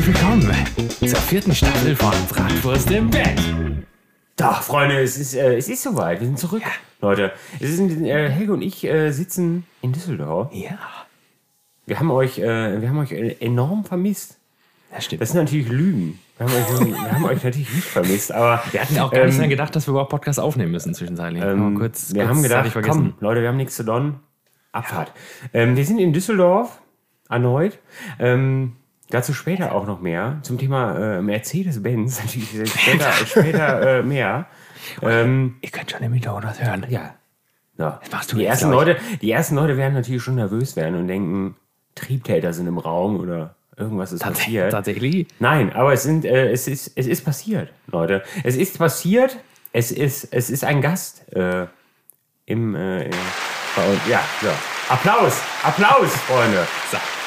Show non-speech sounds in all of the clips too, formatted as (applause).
herzlich willkommen zur vierten Staffel von Bratwurst im Bett. Doch, Freunde, es ist, äh, es ist soweit. Wir sind zurück. Leute, es sind, äh, Helge und ich äh, sitzen in Düsseldorf. Ja, Wir haben euch, äh, wir haben euch äh, enorm vermisst. das stimmt. Das sind natürlich Lügen. Wir haben euch, wir haben euch natürlich nicht vermisst, aber (laughs) wir hatten auch gar nicht ähm, dran gedacht, dass wir überhaupt Podcast aufnehmen müssen zwischenzeitlich. ähm, kurz, wir kurz haben gedacht, ich vergessen. komm, Leute, wir haben nichts zu donnen. Abfahrt. Ähm, wir sind in Düsseldorf erneut. Ähm, dazu später auch noch mehr zum Thema äh, Mercedes-Benz. (laughs) Natürlich später, später äh, mehr. Ähm, Ihr könnt schon im Hintergrund was hören. Ja. ja. machst du die, ersten. Leute, die ersten Leute werden natürlich schon nervös werden und denken, Triebtäter sind im Raum oder irgendwas ist Tats passiert. tatsächlich. Nein, aber es, sind, äh, es, ist, es ist passiert, Leute. Es ist passiert. Es ist, es ist ein Gast äh, im, äh, bei uns. Ja, ja. Applaus, Applaus, Freunde. So.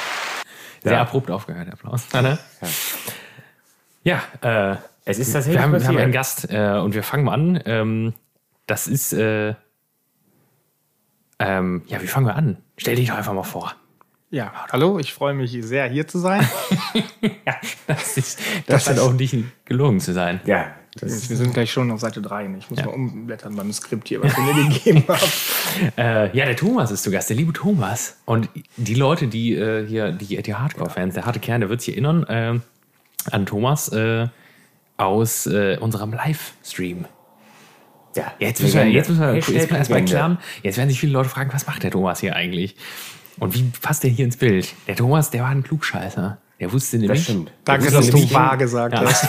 Sehr Ja. abrupt aufgehört, der Applaus. Ja, ja äh, Es ist tatsächlich wir, haben, wir haben einen Gast äh, und wir fangen mal an. Ähm, das ist, äh, ähm, ja, wie fangen wir an? Stell dich doch einfach mal vor. Ja, hallo, ich freue mich sehr, hier zu sein. (laughs) Ja, das, ist, das scheint auch nicht gelogen zu sein. ja, das Wir sind gleich schon auf Seite 3. Ich muss mal umblättern beim Skript hier, was ihr mir (laughs) gegeben habt. Äh, ja, der Thomas ist zu Gast, der liebe Thomas. Und die Leute, die äh, hier, die, die Hardcore-Fans, der harte Kern, der wird sich erinnern äh, an Thomas äh, aus äh, unserem Livestream. ja. Jetzt müssen wir, jetzt müssen wir, jetzt Hashtag müssen wir erstmal erklären. Jetzt werden sich viele Leute fragen, was macht der Thomas hier eigentlich? Und wie passt der hier ins Bild? Der Thomas, der war ein Klugscheißer. Der wusste Das nämlich, stimmt. Danke, dass du wahr gesagt Ja. hast.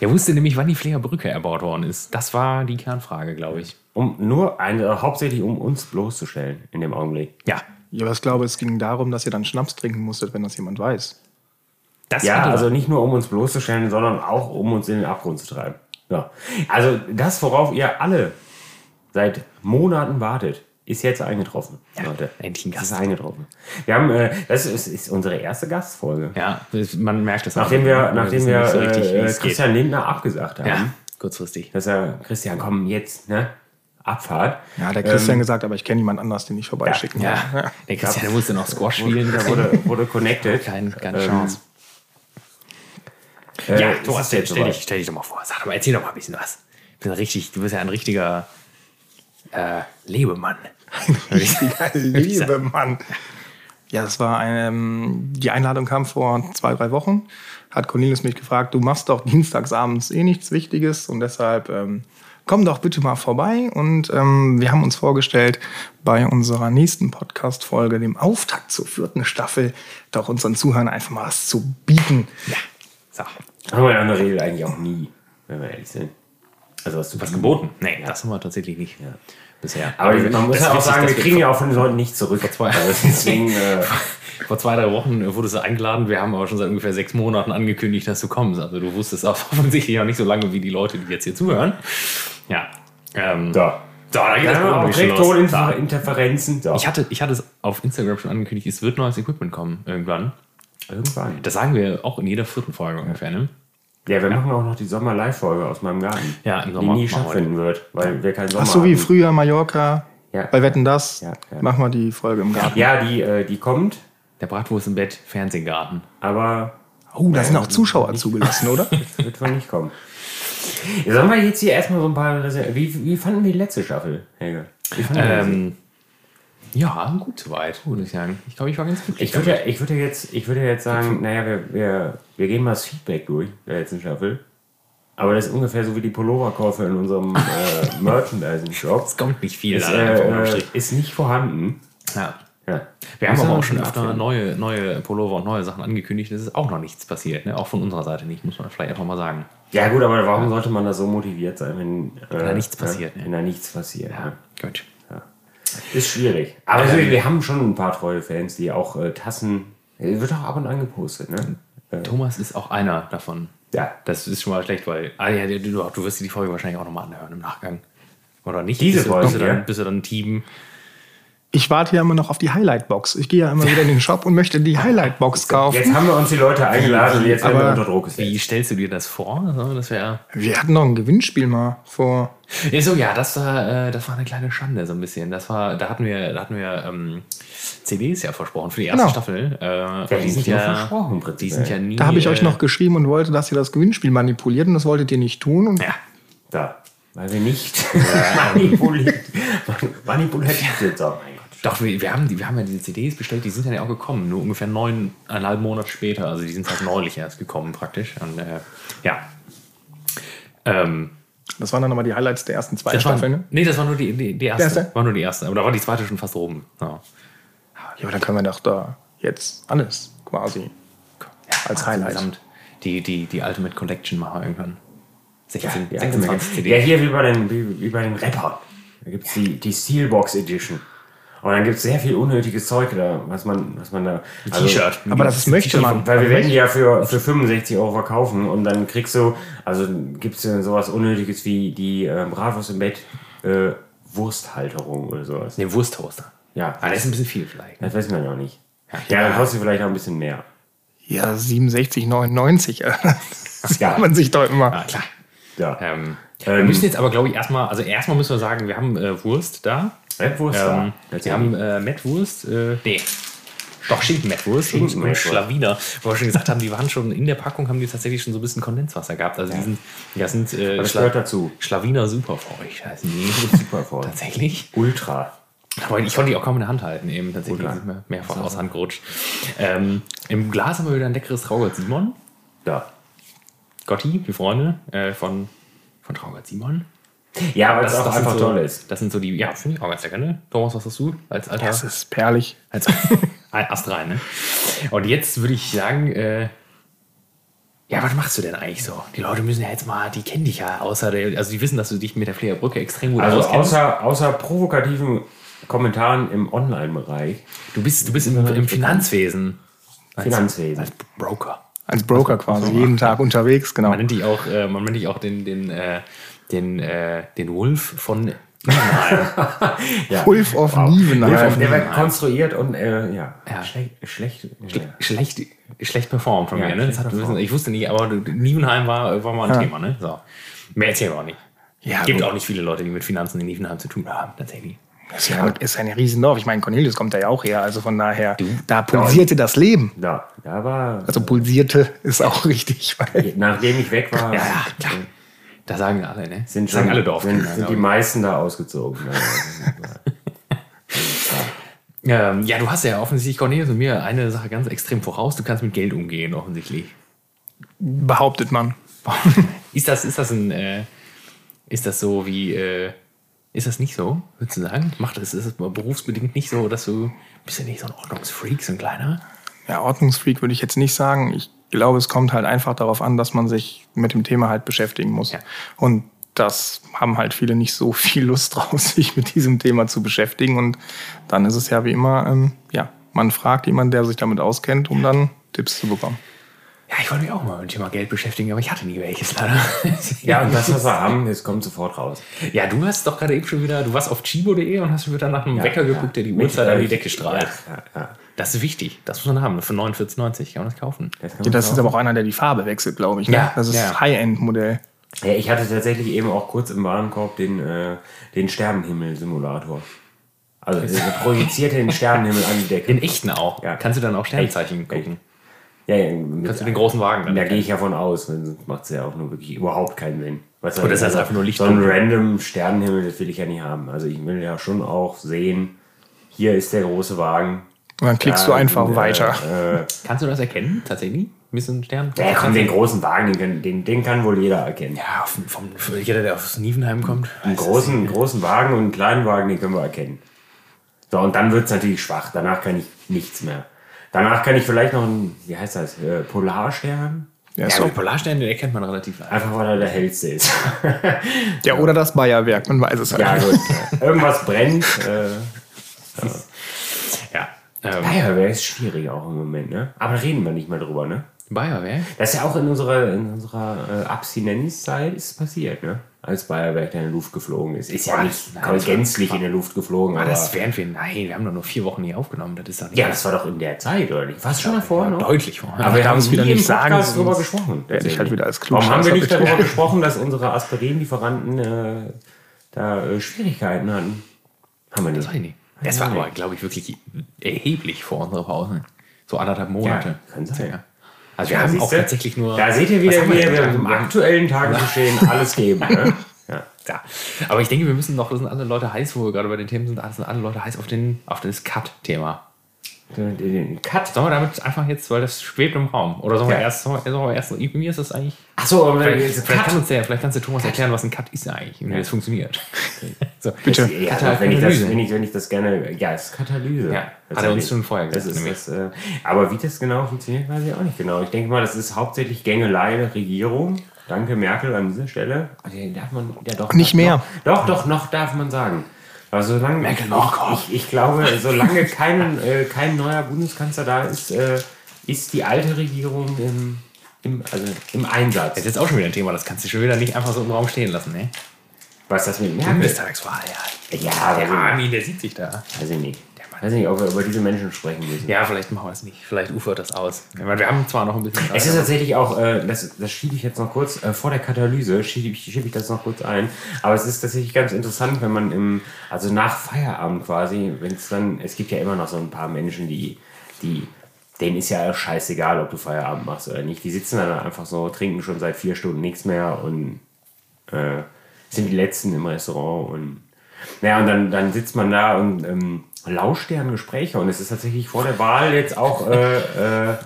der (laughs) wusste nämlich, wann die Fleer Brücke erbaut worden ist. Das war die Kernfrage, glaube ich. Um nur eine, hauptsächlich um uns bloßzustellen in dem Augenblick. Ja, Ja, aber ich glaube, es ging darum, dass ihr dann Schnaps trinken musstet, wenn das jemand weiß. das Ja, also nicht nur um uns bloßzustellen, sondern auch um uns in den Abgrund zu treiben. Ja. Also das, worauf ihr alle seit Monaten wartet, ist jetzt eingetroffen, Leute. endlich ein Das Gast. ist eingetroffen. Wir haben, äh, das ist, ist unsere erste Gastfolge. Ja, das- man merkt es Nachdem auch. wir, Wir nachdem wir so richtig, äh, geht. Christian Lindner abgesagt haben, Ja, kurzfristig. dass er, Christian, komm jetzt, ne? Abfahrt. Ja, der Christian gesagt, aber ich kenne jemand anders, den ich vorbeischicken Ja, kann. der Christian der musste noch Squash spielen. Da wurde, wurde (laughs) connected. Kein, keine Ähm, Chance. Äh, Ja, Thomas, stell, jetzt stell, dich, stell dich doch mal vor. Sag doch mal, erzähl doch mal ein bisschen was. Du bist, richtig, du bist ja ein richtiger äh, Lebemann. Richtiger (laughs) Liebe, Mann. Ja, das war eine, ähm, die Einladung kam vor zwei, drei Wochen. Hat Cornelius mich gefragt, du machst doch dienstagsabends eh nichts Wichtiges und deshalb ähm, komm doch bitte mal vorbei. Und ähm, wir haben uns vorgestellt, bei unserer nächsten Podcast-Folge, dem Auftakt zur vierten Staffel, doch unseren Zuhörern einfach mal was zu bieten. Ja. So. Haben wir ja in der Regel eigentlich auch nie, wenn wir ehrlich sind. Also was, Was geboten? Nee, das haben wir tatsächlich nicht. Bisher. Aber man muss ja auch sagen, wir kriegen ja auch von den Leuten nichts zurück. zwei- Also deswegen, (laughs) äh, Vor zwei, drei Wochen wurdest du eingeladen. Wir haben aber schon seit ungefähr sechs Monaten angekündigt, dass du kommst. Also du wusstest auch (laughs) offensichtlich auch nicht so lange wie die Leute, die jetzt hier zuhören. Ja. Ähm, so. So, da geht wir auch direkt. Toninterferenzen. Ich hatte, ich hatte es auf Instagram schon angekündigt, es wird neues Equipment kommen irgendwann. Irgendwann. Das sagen wir auch in jeder vierten Folge ungefähr, ne? Ja, wir machen auch noch die Sommer-Live-Folge aus meinem Garten. Ja, im Die Sommer nie machen wir stattfinden wird, weil wir keinen Sommer Ach so, wie haben. früher Mallorca, Ja. bei Wetten das, Ja, ja. machen wir die Folge im Garten. Ja, die, äh, die kommt, Der Bratwurst im Bett, Fernsehgarten. aber Oh, da sind auch Zuschauer zugelassen, (laughs) oder? wird wohl nicht kommen. Ja, sollen wir jetzt hier erstmal so ein paar Reser wie, wie fanden wir die letzte Staffel, Helge? Wie fanden wir? Ähm, ja, gut soweit, würde ich sagen. Ich glaube, ich war ganz glücklich. Ich würde, ja, ich würde jetzt, ich würde jetzt sagen, naja, wir, wir, wir gehen mal das Feedback durch der letzten Staffel. Aber das ist ungefähr so wie die Pulloverkäufe in unserem (laughs) äh, Merchandising-Shop. Es kommt nicht viel Ist, äh, ist nicht vorhanden. Ja. Ja. Wir haben aber auch schon öfter neue, neue Pullover und neue Sachen angekündigt. Es ist auch noch nichts passiert. Ne? Auch von unserer Seite nicht, muss man vielleicht einfach mal sagen. Ja gut, aber warum sollte man da so motiviert sein, wenn, äh, da nichts passiert, Ja, ne? wenn da nichts passiert. Ja. Gut. Ist schwierig. Aber wir, wir haben schon ein paar treue Fans, die auch äh, Tassen. äh, Wird auch ab und an gepostet, ne? Äh, Thomas ist auch einer davon. ja. Das ist schon mal schlecht, weil ah, ja, du, du, wirst dir die Folge wahrscheinlich auch nochmal anhören im Nachgang. Oder nicht? Diese bist du, Folge, bist du dann, bist du dann Team Ich warte ja immer noch auf die Highlight-Box. Ich gehe ja immer wieder in den Shop und möchte die Highlight-Box kaufen. Jetzt haben wir uns die Leute eingeladen und jetzt werden wir Aber- unter Druck gesetzt. Wie stellst du dir das vor? So, das wäre. Wir hatten noch ein Gewinnspiel mal vor. Ja, so, ja, das war, äh, das war eine kleine Schande, so ein bisschen. Das war, da hatten wir, da hatten wir ähm, CDs ja versprochen für die erste Genau. Staffel. Äh, ja, die sind nur versprochen, Die sind ja nie. Da habe ich euch äh, noch geschrieben und wollte, dass ihr das Gewinnspiel manipuliert und das wolltet ihr nicht tun. Und Ja, Da. Weil wir nicht (laughs) manipuliert, (laughs) manipulativ sind. Doch, wir, wir, haben die, wir haben ja diese CDs bestellt, die sind dann ja auch gekommen, nur ungefähr neuneinhalb Monate später. Also die sind halt neulich erst gekommen praktisch. Und äh, ja. Ähm, das waren dann nochmal die Highlights der ersten zwei das war, Staffeln. Ne? nee, das war nur die, die, die erste. erste? War nur die erste. Aber da war die zweite schon fast oben. Ja. Ja, aber dann können wir doch da jetzt alles quasi als Highlight. Insgesamt die, die, die Ultimate Collection machen irgendwann. 16, Ja, 26 CD. ja, hier wie bei den, wie, wie bei den Rappern. Da gibt es die, die Steelbox Edition. Und dann gibt es sehr viel unnötiges Zeug da, was man, was man da. also- T-Shirt. Aber das möchte man. Weil wir werden die ja für, für 65 Euro verkaufen und dann kriegst du, also gibt es sowas Unnötiges wie die äh, Bravos im Bett äh, Wursthalterung oder sowas. Ne, Wursttoaster. Ja, Aber das ist ein bisschen viel vielleicht. das weiß man ja noch nicht. Ja, dann kostet vielleicht auch ein bisschen mehr. Ja, 67,99. (laughs) Das Ja. kann man sich doch immer. Ja, klar. Ja. Ähm, wir Ähm, müssen jetzt aber, glaube ich, erstmal, also erstmal müssen wir sagen, wir haben äh, Wurst da. Wurst Ähm, da. wir haben äh, Mettwurst, äh, nee. Doch, Schinken-Mettwurst und, und. Schlawiner. Wo wir schon gesagt haben, die waren schon in der Packung, haben die tatsächlich schon so ein bisschen Kondenswasser gehabt. Also die sind, das sind äh, Das Schla- gehört dazu. Schlawiner Superfeucht heißen die. Super voll. Tatsächlich. Ultra. Aber ich konnte die auch kaum in der Hand halten, eben tatsächlich. Sind mir mehrfach aus der Hand gerutscht. Ähm, Im Glas haben wir wieder ein leckeres Traugott Simon. Ja. Gotti, die Freunde äh, von, von Traugott Simon. Ja, weil es auch einfach so, toll ist. Das sind so die, ja, finde ich auch ganz lecker, ne? Thomas, was hast du als alter Das ist perlig. als Ast rein, ne? Und jetzt würde ich sagen, äh, ja, was machst du denn eigentlich so? Die Leute müssen ja jetzt mal, die kennen dich ja, außer der, also die wissen, dass du dich mit der Flederbrücke extrem gut Also auskennst. außer, außer provokativen Kommentaren im Online-Bereich, du bist, du bist im, im Finanzwesen. Als, Finanzwesen. Als Broker. Als Broker quasi, jeden Tag unterwegs, genau. Man nennt dich auch, äh, man nennt dich auch den, den, äh, den, äh, den Wolf von. (laughs) Ja. Wolf of Nievenheim. Der, der wird konstruiert und äh, ja, Ja. schlecht, schlecht, schlecht, schlecht performt von Ja, mir, ne? Das schlecht hat, performt. ich wusste nicht, aber Nievenheim war, war mal ein Ja. Thema, ne? So. Mehr erzählen wir auch nicht. Ja, gibt gut. auch nicht viele Leute, die mit Finanzen in Nievenheim zu tun haben, tatsächlich. Das ist ja ist ein Riesendorf. Ich meine, Cornelius kommt da ja auch her. Also von daher, da pulsierte das Leben. Da, da war, Also pulsierte ist auch (laughs) richtig. Weil nachdem ich weg war, Ja, ja, klar. Da sagen alle, ne? sind, sagen schon, alle sind, Dorfkinder. sind glaub die meisten da ausgezogen. (laughs) ähm, ja, du hast ja offensichtlich, Cornelius und mir, eine Sache ganz extrem voraus. Du kannst mit Geld umgehen, offensichtlich. behauptet man. (laughs) Ist das, ist das ein, äh, ist das so wie, äh, ist das nicht so, würdest du sagen? Macht das, ist es berufsbedingt nicht so, dass du, bist du nicht so ein Ordnungsfreak, so ein kleiner? Ja, Ordnungsfreak würde ich jetzt nicht sagen. Ich glaube, es kommt halt einfach darauf an, dass man sich mit dem Thema halt beschäftigen muss. Ja. Und das haben halt viele nicht so viel Lust drauf, (laughs) sich mit diesem Thema zu beschäftigen. Und dann ist es ja wie immer, ähm, ja, man fragt jemanden, der sich damit auskennt, um dann Tipps zu bekommen. Ja, ich wollte mich auch mal mit dem Thema Geld beschäftigen, aber ich hatte nie welches leider. (laughs) Ja, und das, was wir haben, das kommt sofort raus. Ja, du hast doch gerade eben schon wieder, du warst auf chibo.de und hast schon wieder nach einem Wecker geguckt, der die Uhrzeit an die Decke strahlt. Ja, ja. Das ist wichtig. Das muss man haben. Für 49,90 kann man das kaufen. Das kann Ja, man das ist kaufen. aber auch einer, der die Farbe wechselt, glaube ich. Ne? Ja, das ist ja. High-End-Modell. Ja, ich hatte tatsächlich eben auch kurz im Warenkorb den, äh, den Sternenhimmel-Simulator. Also der projiziert den Sternenhimmel an die Decke. Den echten auch. Ja. Kannst du dann auch Sternzeichen Echt? gucken. Ja, ja, mit- Kannst du den großen Wagen dann Da gehe ich ja von aus, sonst macht es ja auch nur wirklich überhaupt keinen Sinn. Weißt du, Oder ist das einfach nur Licht- So ein random Sternenhimmel, das will ich ja nicht haben. Also ich will ja schon auch sehen, hier ist der große Wagen. Und dann klickst du einfach weiter. Äh, Kannst du das erkennen, tatsächlich? Ein bisschen Stern? ja, komm, den großen Wagen, den, kann- den, den kann wohl jeder erkennen. Ja, vom, vom, für jeder, der aus Nievenheim kommt. Einen großen, großen Wagen und einen kleinen Wagen, den können wir erkennen. So, und dann wird es natürlich schwach. Danach kann ich nichts mehr. Danach kann ich vielleicht noch einen, wie heißt das, äh, Polarstern? Ja, Ja, so. den Polarstern, den erkennt man relativ leicht. Einfach weil er der hellste ist. (laughs) ja, oder das Bayerwerk, man weiß es halt. ja, nicht. gut. Irgendwas brennt. (laughs) Äh, Ja. Ähm, Naja, wäre es schwierig auch im Moment, ne? Aber reden wir nicht mehr drüber, ne? Bayerwerk? Das ist ja auch in unserer, in unserer äh, Abstinenzzeit ist passiert, ne? Als Bayerwerk in der Luft geflogen ist. Ist ja nicht nein, das gänzlich in der Luft geflogen, Aber aber. das wären wir. Nein, wir haben doch nur vier Wochen hier aufgenommen. Das ist doch nicht. ja, das war doch in der Zeit, oder nicht? Fast schon davor, ja, ne? deutlich vorher. Aber wir haben es wieder nicht sagen, Podcast drüber gesprochen. werde ich halt wieder als Warum haben wir nicht darüber gesprochen, dass unsere Aspirinlieferanten äh, da äh, Schwierigkeiten hatten? Haben wir Das nicht. ich nicht. Das war aber, glaube ich, wirklich erheblich vor unserer Pause. So anderthalb Monate. Ja, kann sein. Ja. Also wir Ja, haben auch du? tatsächlich nur. Da seht ihr wieder, wie wir wir im aktuellen Tagesgeschehen (laughs) alles geben. Ne? Ja. Ja. Aber ich denke, wir müssen noch, das sind alle Leute heiß, wo wir gerade bei den Themen sind, sind alle Leute heiß auf, den, auf das Cut-Thema. Den, den Cut. Sollen wir damit einfach jetzt, weil das schwebt im Raum. Oder sollen wir Ja. erst, sollen wir, sollen wir erst, ist das eigentlich. Achso, aber Vielleicht, vielleicht, kann Cut. uns der, vielleicht kannst du Thomas erklären, was ein Cut ist eigentlich und wie das funktioniert. (laughs) so. Bitte. Ja, Kata- wenn, ich das, Katalyse. wenn, ich, wenn ich das gerne. Ja, es ist Katalyse. Ja, Das hat er ist- uns schon vorher das gesagt, ist das, äh, Aber wie das genau funktioniert, weiß ich auch nicht genau. Ich denke mal, das ist hauptsächlich Gängelei der Regierung. Danke, Merkel, an dieser Stelle. Also, den darf man ja doch. Nicht mehr. Noch, doch, doch, noch darf man sagen. Aber solange Merkel ich, ich, ich glaube, solange kein, äh, kein neuer Bundeskanzler da ist, äh, ist die alte Regierung im, im, also im Einsatz. Das ist jetzt auch schon wieder ein Thema, das kannst du schon wieder nicht einfach so im Raum stehen lassen, ne? Was das mit Merkel? Bundestagswahl, ja. Ja, aber Der Armin, der sieht sich da. Weiß ich nicht. Weiß ich nicht, ob wir über diese Menschen sprechen müssen. Ja, vielleicht machen wir es nicht. Vielleicht ufert das aus. Meine, wir haben zwar noch ein bisschen Es ist tatsächlich auch, äh, das, das schiebe ich jetzt noch kurz, äh, vor der Katalyse schiebe ich, schiebe ich das noch kurz ein. Aber es ist tatsächlich ganz interessant, wenn man im, also nach Feierabend quasi, wenn es dann, es gibt ja immer noch so ein paar Menschen, die, die, denen ist ja scheißegal, ob du Feierabend machst oder nicht. Die sitzen dann einfach so, trinken schon seit vier Stunden nichts mehr und äh, sind die Letzten im Restaurant und naja, und dann, dann sitzt man da und ähm, lauscht deren Gespräche und es ist tatsächlich vor der Wahl jetzt auch äh, äh,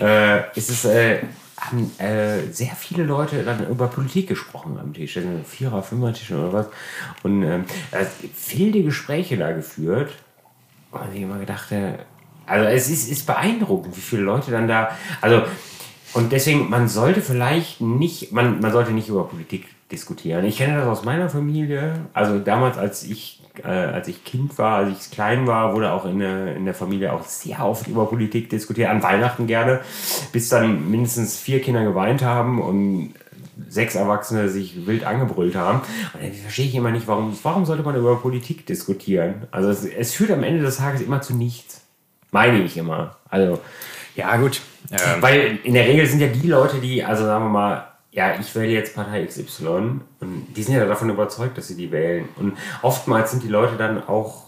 (laughs) äh, ist es äh, haben äh, sehr viele Leute dann über Politik gesprochen am Tisch, also Vierer, Fünfer Tisch oder was. Und ähm, äh, viele Gespräche da geführt. Und ich immer gedacht, äh, also es ist, ist beeindruckend, wie viele Leute dann da, also und deswegen, man sollte vielleicht nicht, man, man sollte nicht über Politik diskutieren. Ich kenne das aus meiner Familie. Also damals, als ich, äh, als ich Kind war, als ich klein war, wurde auch in der, in der Familie auch sehr oft über Politik diskutiert. An Weihnachten gerne, bis dann mindestens vier Kinder geweint haben und sechs Erwachsene sich wild angebrüllt haben. Und dann verstehe ich immer nicht, warum, warum sollte man über Politik diskutieren? Also es, es führt am Ende des Tages immer zu nichts. Meine ich immer. Also, Ja, gut. Ähm, weil in der Regel sind ja die Leute, die, also sagen wir mal, ja, ich wähle jetzt Partei XY und die sind ja davon überzeugt, dass sie die wählen. Und oftmals sind die Leute dann auch,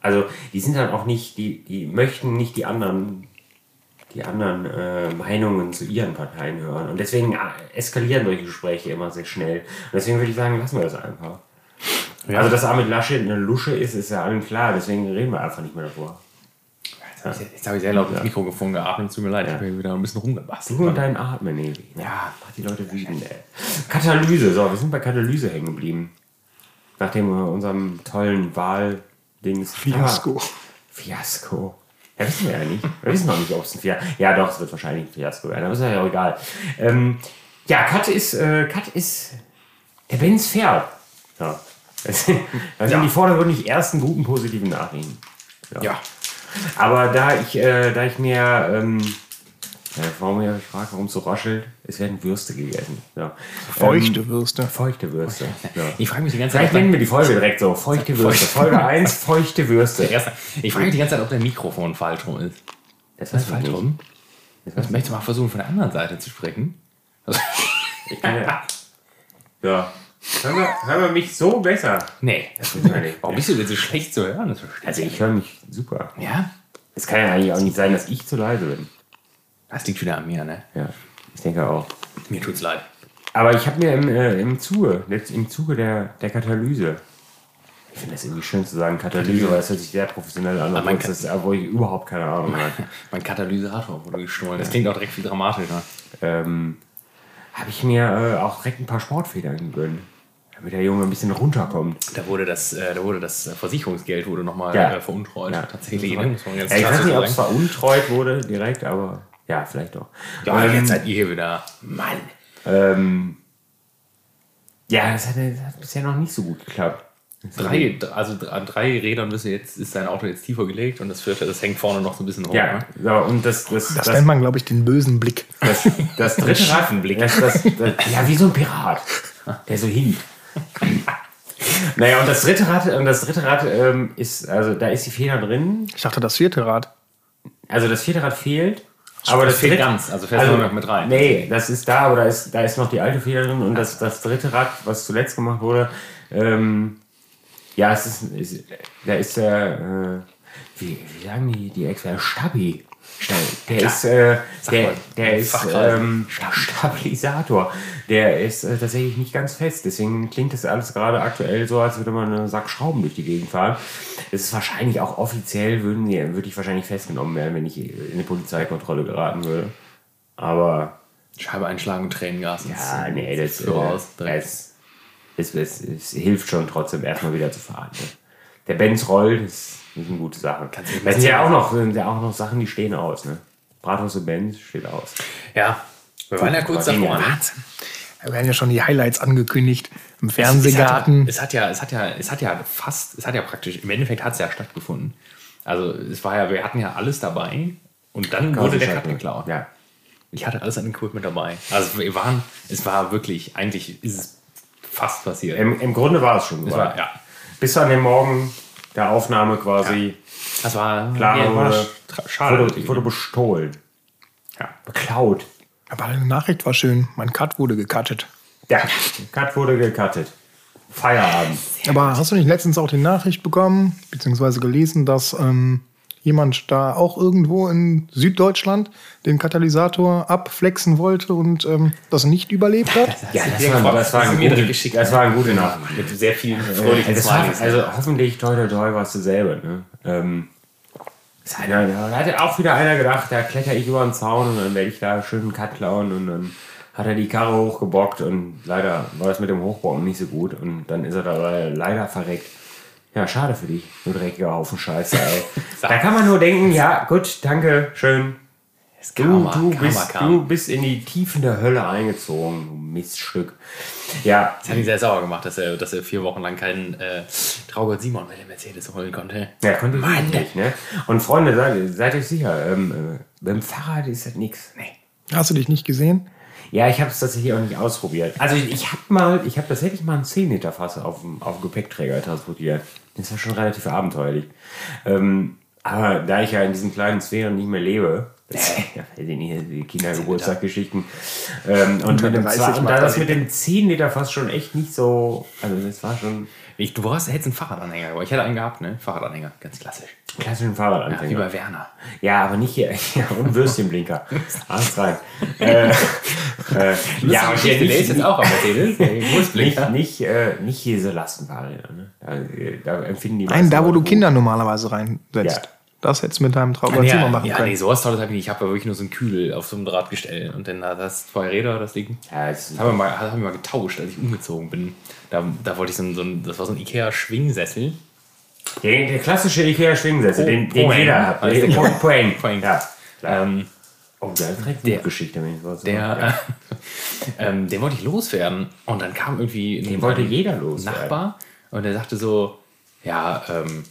also die sind dann auch nicht, die, die möchten nicht die anderen, die anderen äh, Meinungen zu ihren Parteien hören. Und deswegen äh, eskalieren solche Gespräche immer sehr schnell. Und deswegen würde ich sagen, lassen wir das einfach. Also, dass Armin Laschet eine Lusche ist, ist ja allen klar. Deswegen reden wir einfach nicht mehr darüber. Jetzt habe ich sehr laut ins Mikrofon geatmet, tut mir leid, ich Ja. habe wieder ein bisschen rumgebastelt. Du und dein Atmen, Evi. Ja, macht die Leute wütend, ey. Katalyse, so, wir sind bei Katalyse hängen geblieben. Nachdem wir unserem tollen Wahldings. Fiasko. Fiasko. Ja, wissen wir ja nicht. Wir wissen noch nicht, ob es ein Fiasko Ja, doch, es wird wahrscheinlich ein Fiasko werden, aber ist ja auch egal. Ähm, ja, Kat ist, äh, Kat ist. Der Benz fährt. (laughs) Ja. Das sind die vordergründig ersten guten positiven Nachrichten. Ja. Aber da ich, äh, da ich mir, ähm, ja, warum ich frage, warum es so raschelt, es werden Würste gegessen. Ja. Feuchte Ähm, Würste. feuchte Würste. Ja. Ich frage mich die ganze Vielleicht Zeit, nennen wir die Folge direkt so. Feuchte Würste. Folge 1, feuchte Würste. (laughs) Erst- ich frage mich die ganze Zeit, ob der Mikrofon falsch rum ist. Das Ist falsch rum? Ich möchte mal versuchen, von der anderen Seite zu sprechen. Also, Ich kann ja. (laughs) Ja. Hören wir, hören wir mich so besser? nee. Nein. Warum bist du denn so schlecht zu hören? Das verstehe Also ich höre mich super. Ja? Es kann ja eigentlich auch nicht sein, dass ich zu leise bin. Das liegt wieder an mir, ne? Ja, ich denke auch. Mir tut's leid. Aber ich habe mir im, äh, im Zuge, jetzt im Zuge der, der Katalyse, ich finde das irgendwie schön zu sagen, Katalyse, weil es hört sich sehr professionell an, mein obwohl, Kat- das, obwohl ich überhaupt keine Ahnung (laughs) habe. Mein Katalysator wurde gestohlen. Das klingt auch direkt viel dramatischer. ähm, habe ich mir äh, auch direkt ein paar Sportfedern gegönnt, damit der Junge ein bisschen runterkommt. Da wurde das, äh, da wurde das Versicherungsgeld wurde nochmal Ja. äh, veruntreut. Ja. Tatsächlich. Ne? Muss man ganz Ja, ich weiß so nicht, ob es veruntreut wurde direkt, aber ja, vielleicht doch. Ja, Ähm, jetzt seid ihr hier wieder. Mann. Ähm, ja, das hat, das hat bisher noch nicht so gut geklappt. Drei, also an drei Rädern bist du jetzt, ist dein Auto jetzt tiefer gelegt und das vierte, das hängt vorne noch so ein bisschen hoch. Ja, Ne? so, und das, das, Das, nennt man, glaube ich, den bösen Blick. das, das (laughs) dritte Rad, Schiefenblick. das, das, das, ja, wie so ein Pirat, der so hinkt. (laughs) Naja, und das dritte Rad, und das dritte Rad ähm, ist, also da ist die Feder drin. Ich dachte, das vierte Rad. Also das vierte Rad fehlt. Aber das, fehlt dritte- ganz, also fährst du nur noch mit rein. Nee, das ist da, aber da ist, da ist noch die alte Feder drin und das, das dritte Rad, was zuletzt gemacht wurde, ähm, ja, es ist, ist da ist der, äh, wie, wie sagen die, die Experten, Stabi. Der ist, äh, der, der ist ähm, Stabilisator. Der ist äh, tatsächlich nicht ganz fest. Deswegen klingt das alles gerade aktuell so, als würde man einen Sack Schrauben durch die Gegend fahren. Es ist wahrscheinlich auch offiziell, würden würde ich wahrscheinlich festgenommen werden, wenn ich in eine Polizeikontrolle geraten würde. Aber Scheibe einschlagen und Tränengas. ja, nee, das, äh, aus. direkt. es, es, es, es hilft schon trotzdem erstmal wieder zu fahren. Ne? Der Benz rollt, das ist eine gute Sache. Kannst du nicht Das sind ja auch noch, sind ja auch noch Sachen, die stehen aus. Ne? Bratwurst und Benz steht aus. Ja, wir waren ja kurz davor. ne? Da werden ja schon die Highlights angekündigt. Im Es Fernsehgarten. hat, ja, es hat ja, es hat ja fast, es hat ja praktisch, im Endeffekt hat es ja stattgefunden. Also es war ja, wir hatten ja alles dabei und dann wurde der Cut geklaut. Ja. Ich hatte alles an Equipment dabei. Also wir waren, es war wirklich, eigentlich ist es fast passiert. Im, Im Grunde war es schon. es war, ja. Bis an den Morgen der Aufnahme quasi. Das war Klar, ja, war wurde- schade. Wurde, ich wurde bestohlen. ja. Beklaut. Aber eine Nachricht war schön. Mein Cut wurde gecuttet. Ja, Cut wurde gecuttet. Feierabend. Aber hast du nicht letztens auch die Nachricht bekommen, beziehungsweise gelesen, dass ähm, jemand da auch irgendwo in Süddeutschland den Katalysator abflexen wollte und ähm, das nicht überlebt hat? (laughs) Ja, das war, mir das war, hast du ein gute, direkt geschickt. das war eine gute Nachricht. Mit sehr vielen Äh, fröhlichen das war, also hoffentlich toi toi toi warst du selber. Ne? Ähm, einer, da hat auch wieder einer gedacht, da kletter ich über den Zaun und dann werde ich da schön einen Cut klauen und dann hat er die Karre hochgebockt und leider war das mit dem Hochbocken nicht so gut und dann ist er da leider verreckt. Ja, schade für dich, du dreckiger Haufen Scheiße, ey. (laughs) da kann man nur denken, ja, gut, danke, schön. Das Du, Karma, du, Karma bist, kam. du bist in die Tiefen der Hölle eingezogen, du Miststück. Ja, Das hat ihn sehr sauer gemacht, dass er, dass er vier Wochen lang keinen äh, Traugott Simon mit dem Mercedes holen konnte. Ja, konnte ich nicht, ne? Und Freunde, seid, seid euch sicher, ähm, äh, beim Fahrrad ist das nichts. Nee. Hast du dich nicht gesehen? Ja, ich habe es tatsächlich auch nicht ausprobiert. Also ich, ich habe mal, ich habe tatsächlich mal ein 10 Liter Fass auf dem, auf dem Gepäckträger transportiert. Das war schon relativ abenteuerlich. Ähm, aber da ich ja in diesen kleinen Sphären nicht mehr lebe, das, (laughs) ja, Kindergeburtstagsgeschichten. Ähm, und, mit dem, 30 zwar, und da das mit dem 10 Liter Fass schon echt nicht so, also das war schon Ich, du brauchst, hättest einen Fahrradanhänger, aber ich hätte einen gehabt, ne? Fahrradanhänger, ganz klassisch. klassischen Ja, Fahrradanfänger. wie bei Werner. Ja, aber nicht hier. (laughs) Ja, und Würstchenblinker. (laughs) Alles rein. (laughs) äh, äh, ja, und hier der ist nicht, jetzt auch am Mercedes. Der nicht, nicht, äh, nicht hier so Lastenfahrräder. Ne? Da, äh, da empfinden die Nein, da wo du. Kinder normalerweise reinsetzt. Ja. Das hättest du mit deinem Traubert Ja, Zimmer machen ja, können. nee, sowas Tolles habe ich nicht. Ich habe ja wirklich nur so einen Kühl auf so einem Drahtgestell und dann hat das zwei Räder, das Ding. Ja, Das haben wir mal, haben wir mal getauscht, als ich umgezogen bin. Da, da wollte ich so ein, so ein, das war so ein Ikea-Schwingsessel. der, der klassische Ikea-Schwingensessel, den, den Poeng. jeder hat. Der Po- Poeng. Poeng. Poeng. Ja. klar. Ähm, Oh, der hat direkt der- Buchgeschichte, wenn ich was der, ja. äh, (laughs) ähm, den wollte ich loswerden. Und dann kam irgendwie Den wollte jeder loswerden. Nachbar und der sagte so, ja, ähm,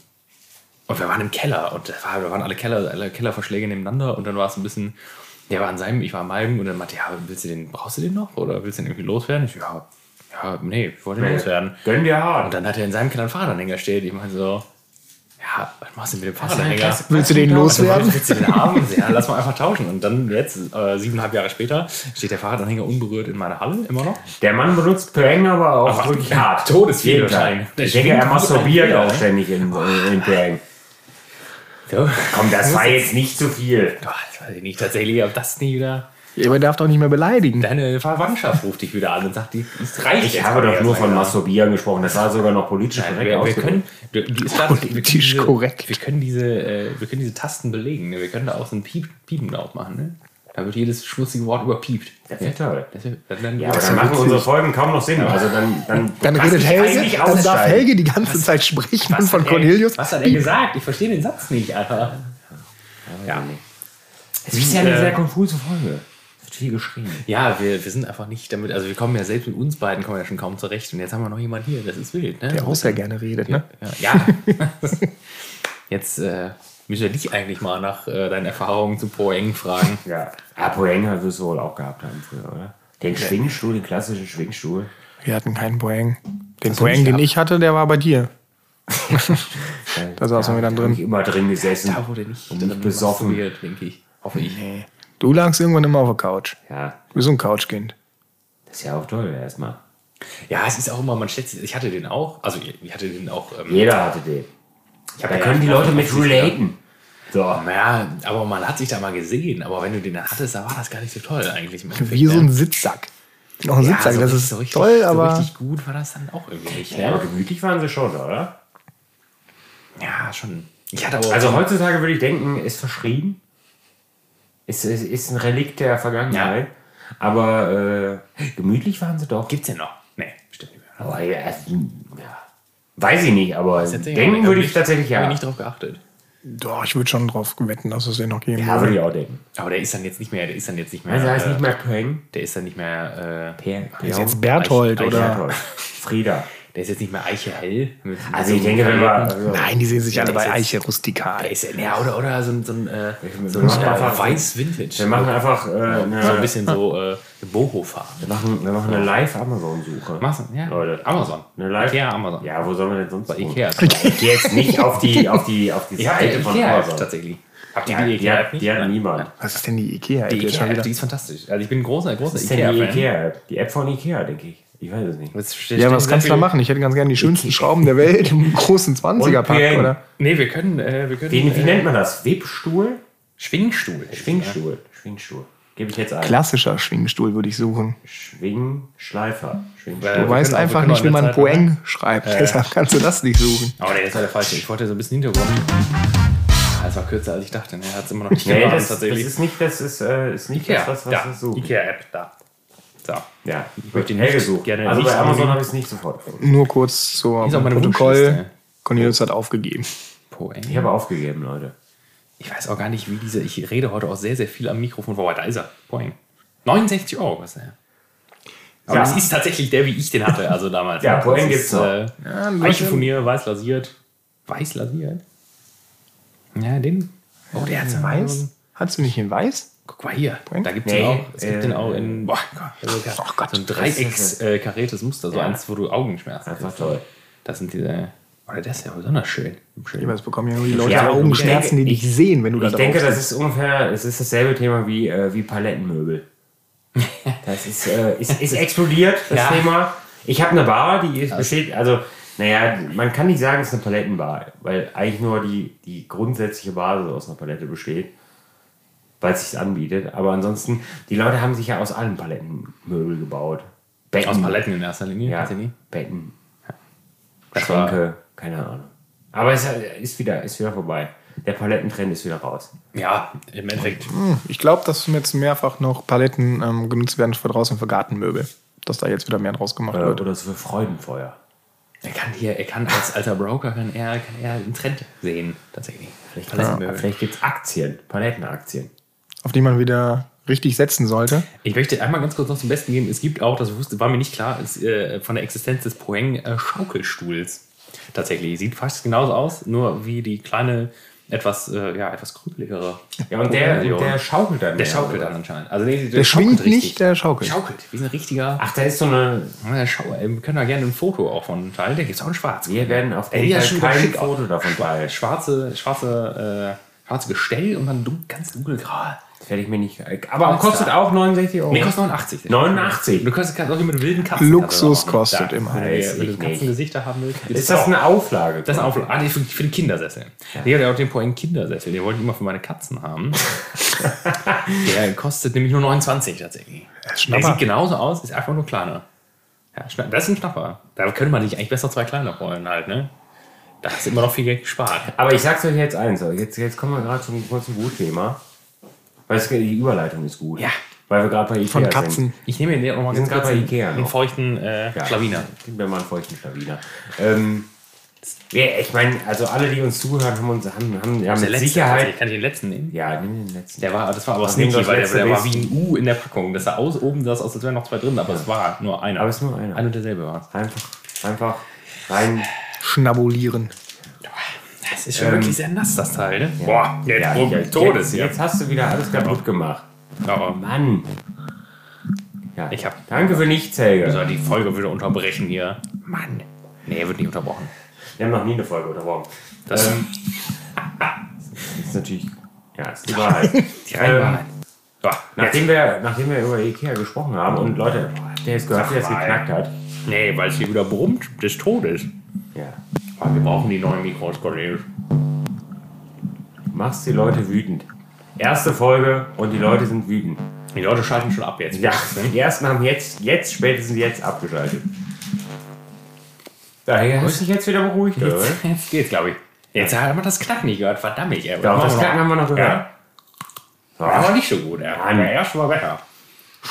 und wir waren im Keller und war, wir waren alle Keller, alle Kellerverschläge nebeneinander und dann war es ein bisschen, der war an seinem, ich war an meinem und dann meinte, ja, willst du den, brauchst du den noch oder willst du den irgendwie loswerden? Ich ja, ja, nee, ich wollte den loswerden. Gönn dir hart. Und dann hat er in seinem Keller einen Fahrradanhänger steht. Ich meinte so, ja, was machst du mit dem Fahrradanhänger? klasse- Willst du den Also, loswerden? willst du den haben? Ja, lass mal einfach tauschen. Und dann jetzt, äh, siebeneinhalb Jahre später, steht der Fahrradanhänger unberührt in meiner Halle, immer noch. Der Mann benutzt Poeng aber auch Aber wirklich hart. Der Ich denke, er masturbiert auch ein, ständig in, in Poeng. So. Komm, das war jetzt nicht zu viel. Boah, das weiß ich nicht tatsächlich, ob das nie wieder. Ja, aber er darf doch nicht mehr beleidigen. Deine Verwandtschaft ruft dich wieder an und sagt, die, es reicht Ich habe doch nur von mal. Masturbieren gesprochen. Das war sogar noch politisch Nein, korrekt wir, wir können, du, ist wir können Politisch diese, korrekt. Wir können diese, äh, wir können diese Tasten belegen. Ne? Wir können da auch so ein Piep, Piepen drauf machen. Ne? Da wird jedes schmutzige Wort überpiept. Das wäre toll. Das wär, dann, Ja, aber dann machen unsere Folgen kaum noch Sinn. Also dann, dann, Dann redet nicht Helge, dann darf. Helge die ganze Zeit sprechen Was von er- Cornelius. Was hat er gesagt? Ich verstehe den Satz nicht, Alter. Ja. Es ist ja eine Äh, sehr konfuse Folge. viel geschrien. Ja, wir, wir sind einfach nicht damit, also wir kommen ja selbst mit uns beiden kommen ja schon kaum zurecht. Und jetzt haben wir noch jemanden hier, das ist wild, ne? Der auch sehr gerne redet, ne? Ja. ja. (laughs) Jetzt äh, müssen wir dich eigentlich mal nach äh, deinen Erfahrungen zu Poeng fragen. (laughs) Ja. Ah, Poeng wirst du wohl auch gehabt haben früher, oder? Den Schwingstuhl, den klassischen Schwingstuhl. Wir hatten keinen Boeing. Den nicht den ich hatte, der war bei dir. (laughs) Da saßen wir dann drin. ich immer drin gesessen. Da wurde nicht und nicht besoffen. denke ich. Hoffe ich. Nee. Du lagst irgendwann immer auf der Couch. Ja, Du bist so ein Couchkind. das ist ja auch toll erstmal. Ja, es ist auch immer, man sich, ich hatte den auch, also ich hatte den auch. Ähm, Jeder hatte den. Da ja können die Leute mit relaten. So. Naja, aber man hat sich da mal gesehen. Aber wenn du den hattest, da war das gar nicht so toll eigentlich. Wie so ne? ein Sitzsack. Noch ein Ja, Sitzsack, so das ist so richtig, toll, so aber richtig gut war das dann auch irgendwie nicht. Ja, aber Ne? gemütlich waren sie schon, oder? Ja, schon. Ich hatte aber Also heutzutage würde ich denken, ist verschrieben. Ist, ist, ist ein Relikt der Vergangenheit. Aber äh, gemütlich waren sie doch. gibt's den noch? Nee, bestimmt nicht mehr. Aber ja, ja. Weiß ich nicht, aber denken würde ich tatsächlich ja. ich nicht drauf geachtet. doch, ich würde schon drauf wetten, dass es den noch geben Ja, würde. würde ich auch denken. Aber der ist dann jetzt nicht mehr, der ist dann jetzt nicht mehr. Also heißt äh, nicht mehr Peng. Der ist dann nicht mehr, äh, Per, Ist jetzt Berthold Eich- oder? Frieda. Der ist jetzt nicht mehr Eiche hell. Also so ich denke, wenn wir. Karetten. Also, Nein, die sehen sich alle bei Eiche rustikal. Der ist, ja, oder, oder so ein, so ein, äh, so wir ein machen äh, einfach- weiß Vintage. wir machen einfach äh, eine, so ein bisschen so äh, Boho-Farben. wir machen, wir machen eine Live-Amazon-Suche. Machst du? Ja. Leute. Amazon. Eine Live Ikea, Amazon. Ja, wo sollen wir denn sonst Bei? Ikea. Ich gehe jetzt nicht auf die, auf die, auf die Seite von Ikea-App Amazon. tatsächlich. Habt ihr Die, die Ikea-App nicht? die hat niemand. Was ist denn die Ikea? Die Ikea-App, die ist fantastisch. Also ich bin ein großer, großer Was ist denn die Ikea-Fan. Ikea-App? Die App von Ikea, denke ich. Ich weiß es nicht. Ja, was kannst du da machen? Ich hätte ganz gerne die schönsten Schrauben der Welt im großen 20er-Pack, Peng. oder? Nee, wir können, äh, wir können Wie, wie äh, nennt man das? Webstuhl? Schwingstuhl. Schwingstuhl. Schwingstuhl. Gebe ich jetzt ein. Klassischer Schwingstuhl würde ich suchen. Schwingschleifer. Schwingstuhl. Du wir weißt auch- einfach nicht, wie man Poeng schreibt. Deshalb kannst du das nicht suchen. Aber nee, das war der falsche. Ich wollte so ein bisschen Hintergrund. Das war kürzer, als ich dachte. Er hat es immer noch nicht Nee, gemacht, das, das ist nicht, das ist, äh, ist nicht Ikea. das, was, was da. Ikea-App, da. So. Ja, Ich möchte wird nicht hell gesucht. gerne also bei Amazon habe ich es nicht sofort gefunden. Nur kurz zur Protokoll. Cornelius hat aufgegeben. Poeng. Ich habe aufgegeben, Leute. Ich weiß auch gar nicht, wie diese. Ich rede heute auch sehr, sehr viel am Mikrofon vorbei. Da ist er. Poeng. 69 Euro kostet er. Aber Ja. das ist tatsächlich der, wie ich den hatte, also damals. (laughs) Ja, Poeng gibt's noch. Äh, Ja, Eichenfurnier, weiß lasiert. Weiß lasiert? Ja, den. Oh, der hat so Weiß? Hattest du nicht in Weiß? Guck mal hier. Poeng? Da gibt es Nee, den auch. Es gibt äh, den auch in. Boah, also, Oh Gott, so ein dreiecks äh, Muster, so Ja. eins, wo du Augenschmerzen Einfach kriegst. toll. Das sind diese. Oder der ist ja besonders schön. schön. Ja, das bekommen ja nur die Leute, Ja, Augenschmerzen, die ich dich sehen, wenn du da Ich drauf denke, das ist ungefähr, es ist dasselbe Thema wie, äh, wie Palettenmöbel. (laughs) Das ist, äh, ist, ist explodiert, das Ja. Thema. Ich habe eine Bar, die ist, besteht, also, naja, man kann nicht sagen, es ist eine Palettenbar, weil eigentlich nur die, die grundsätzliche Basis aus einer Palette besteht, weil es sich anbietet. Aber ansonsten, die Leute haben sich ja aus allen Palettenmöbel gebaut. Betten. Aus Paletten in erster Linie. Ja, tatsächlich. Betten, war, Schränke, keine Ahnung. Aber es ist wieder, ist wieder vorbei. Der Palettentrend ist wieder raus. ja, im Endeffekt. Ich glaube, dass jetzt mehrfach noch Paletten ähm, genutzt werden für draußen für Gartenmöbel. Dass da jetzt wieder mehr draus gemacht Oder, wird. oder so für Freudenfeuer. Er kann hier, er kann als alter Broker kann er, kann er einen Trend sehen, tatsächlich. Vielleicht, Palettenmöbel. vielleicht gibt es Aktien, Palettenaktien. Auf die man wieder richtig setzen sollte. Ich möchte einmal ganz kurz noch zum Besten geben. Es gibt auch, das wusste, war mir nicht klar, es, äh, von der Existenz des Poeng äh, Schaukelstuhls. Tatsächlich. Sieht fast genauso aus, nur wie die kleine, etwas, äh, ja, etwas krümeligere. Ja, und der, Poeng-Version. der schaukelt dann. Der schaukelt dann anscheinend. Also, nee, der, Der schwingt schaukelt nicht, der schaukelt. Schaukelt, wie ein richtiger. Ach, da ist so eine. Ja, Schau, äh, wir können da gerne ein Foto auch von teilen. Der gibt es auch in schwarz. Wir werden auf jeden ja, Fall kein Foto davon teilen. Schwarze, schwarze, äh, schwarze Gestell und dann dun ganz dunkelgrau. Das werde ich mir nicht. Aber kostet auch 69 Euro. Nee, kostet 89. 89. Du kannst kannst auch hier mit wilden Katzen. Luxus kostet immer. Wenn du, Weiß wenn du ich nicht. Katzengesichter haben willst. Ist das eine Auflage? Das ist eine Auflage. Ah, nee, für, für den Kindersessel. Nee, der hat auch den Poeng Kindersessel. Den wollte ich immer für meine Katzen haben. (laughs) der kostet nämlich nur 29 tatsächlich. Der sieht genauso aus, ist einfach nur kleiner. Ja, das ist ein Schnapper. Da könnte man sich eigentlich besser zwei kleine holen halt, ne? Da hast du immer noch viel Geld gespart. Aber ich sag's euch jetzt eins. Jetzt, jetzt kommen wir gerade zum kurzen Gutthema. Weil es, die Überleitung ist gut. Ja. Weil wir gerade bei Ikea Von sind. Katzen. Ich nehme den nochmal ganz sind kurz gerade bei den, Ikea den noch. feuchten äh, Ja, Schlawiner. Gib mir mal einen feuchten Schlawiner. Ähm, Ja, ich meine, also alle, die uns zuhören, haben uns haben, haben ja, mit letzte, Sicherheit. Kann ich den letzten nehmen? Ja, nimm den letzten. Der war, das war aber sneaky, das weil der, letzte der war wie ein U in der Packung. Das sah aus oben, das aus, als wären noch zwei drin, aber es war nur einer. Aber es ist nur einer. Ein und derselbe war es. Einfach, einfach rein. Schnabulieren. Das ist schon wirklich sehr nass, das Teil, ne? Boah, jetzt, Ja, um, jetzt, Todes jetzt, jetzt hast du wieder alles kaputt gemacht. Aber Mann. Ja, Ich hab- Danke für nichts, Helge. soll die Folge wieder unterbrechen hier. Mann. Nee, wird nicht unterbrochen. Wir haben noch nie eine Folge unterbrochen. Das Ähm, das (laughs) ist natürlich. Ja, ist die Wahrheit. die reine ähm, Wahrheit. Ja, Nachdem wir, nachdem wir über Ikea gesprochen haben und Leute, boah, habt ihr jetzt gehört, wie das geknackt hat? Nee, weil es hier wieder brummt des Todes. Ja. Aber wir brauchen die neuen Mikros, Cornelius. Machst die Leute wütend. Erste Folge und die Leute sind wütend. Die Leute schalten schon ab jetzt. Ja, die ersten haben jetzt, jetzt spätestens jetzt abgeschaltet. Daher hast du dich jetzt wieder beruhigt, oder? Jetzt, jetzt geht's, glaube ich. Jetzt hat man das Knacken nicht gehört. Verdammt, ey. Ja, das Knacken haben wir noch gehört. Ja. Aber nicht so gut, ja. Der erste war besser.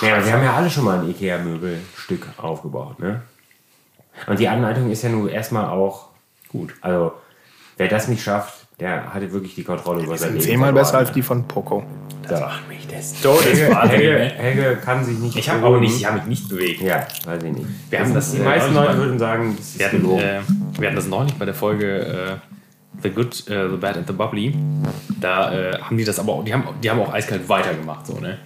Ja, wir haben ja alle schon mal ein Ikea-Möbelstück aufgebaut, ne? Und die Anleitung ist ja nun erstmal auch gut. Also, wer das nicht schafft, der hatte wirklich die Kontrolle über sein Sind Leben. zehnmal besser als die von Poco. Das macht mich des Todes. Helge, Helge? Helge kann sich nicht Ich habe auch nicht, ich habe mich nicht bewegt. Ja, weiß ich nicht. Wir haben das, die äh, meisten Leute würden sagen, das ist Wir hatten, äh, wir hatten das neulich bei der Folge äh, The Good, äh, The Bad and the Bubbly. Da äh, haben die das aber auch, die haben, die haben auch eiskalt weitergemacht, so, ne?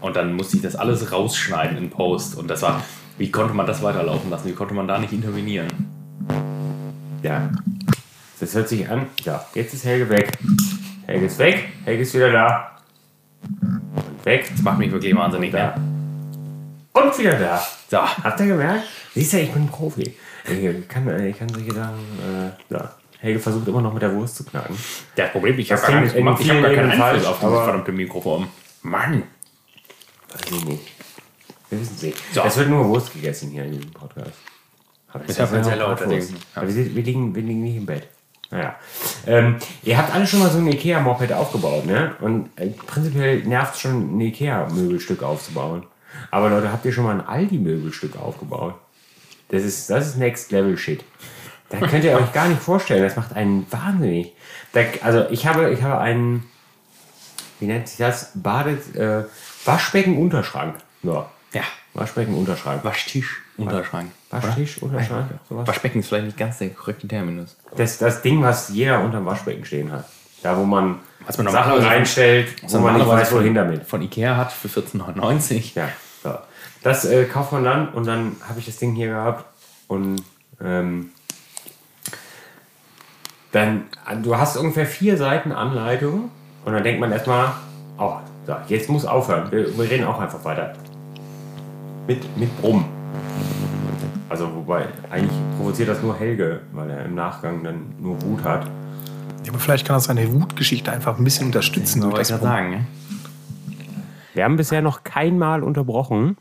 Und dann musste ich das alles rausschneiden in Post. Und das war, wie konnte man das weiterlaufen lassen? Wie konnte man da nicht intervenieren? Ja. Das hört sich an. Ja, jetzt ist Helge weg. Helge ist weg. Helge ist wieder da. Und weg. Das macht mich wirklich wahnsinnig, Da. ne? Und wieder da. So, Habt ihr gemerkt? Siehst du, ich bin ein Profi. Ich kann, äh, ich kann solche Sachen. Äh, ja. Helge versucht immer noch mit der Wurst zu knacken. das Problem, ich habe gar nichts gemacht. Ich habe gar keinen Einfluss auf dieses verdammte Mikrofon. Mann. Weiß ich nicht. Wir wissen sie. So. Es wird nur Wurst gegessen hier in diesem Podcast. Ja ja sehr laut. Aber wir, wir, liegen, wir liegen nicht im Bett. Naja. Ähm, ihr habt alle schon mal so ein Ikea-Moped aufgebaut, ne? Und äh, prinzipiell nervt es schon, ein Ikea-Möbelstück aufzubauen. Aber Leute, habt ihr schon mal ein Aldi-Möbelstück aufgebaut? Das ist, das ist Next Level Shit. Da könnt ihr euch gar nicht vorstellen. Das macht einen wahnsinnig. Da, also ich habe, ich habe einen, wie nennt sich das? Badet, äh, Waschbecken-Unterschrank. So. Ja. Waschbecken-Unterschrank. Waschtisch. Waschtisch, Unterschrank, sowas. Waschbecken ist vielleicht nicht ganz der korrekte Terminus. Das, das Ding, was jeder unter dem Waschbecken stehen hat. Da, wo man, Was man Sachen reinstellt, wo man nicht weiß, wohin damit. Von Ikea hat für 14,99. Ja, so. Das äh, kauft man dann und dann habe ich das Ding hier gehabt und ähm, dann, du hast ungefähr vier Seiten Anleitung und dann denkt man erstmal, oh, so, jetzt muss aufhören. Wir, wir reden auch einfach weiter. Mit, mit Brumm. Also, wobei, eigentlich provoziert das nur Helge, weil er im Nachgang dann nur Wut hat. Ja, aber vielleicht kann das seine Wutgeschichte einfach ein bisschen unterstützen. ich das gerade sagen? Wir haben bisher noch kein Mal unterbrochen,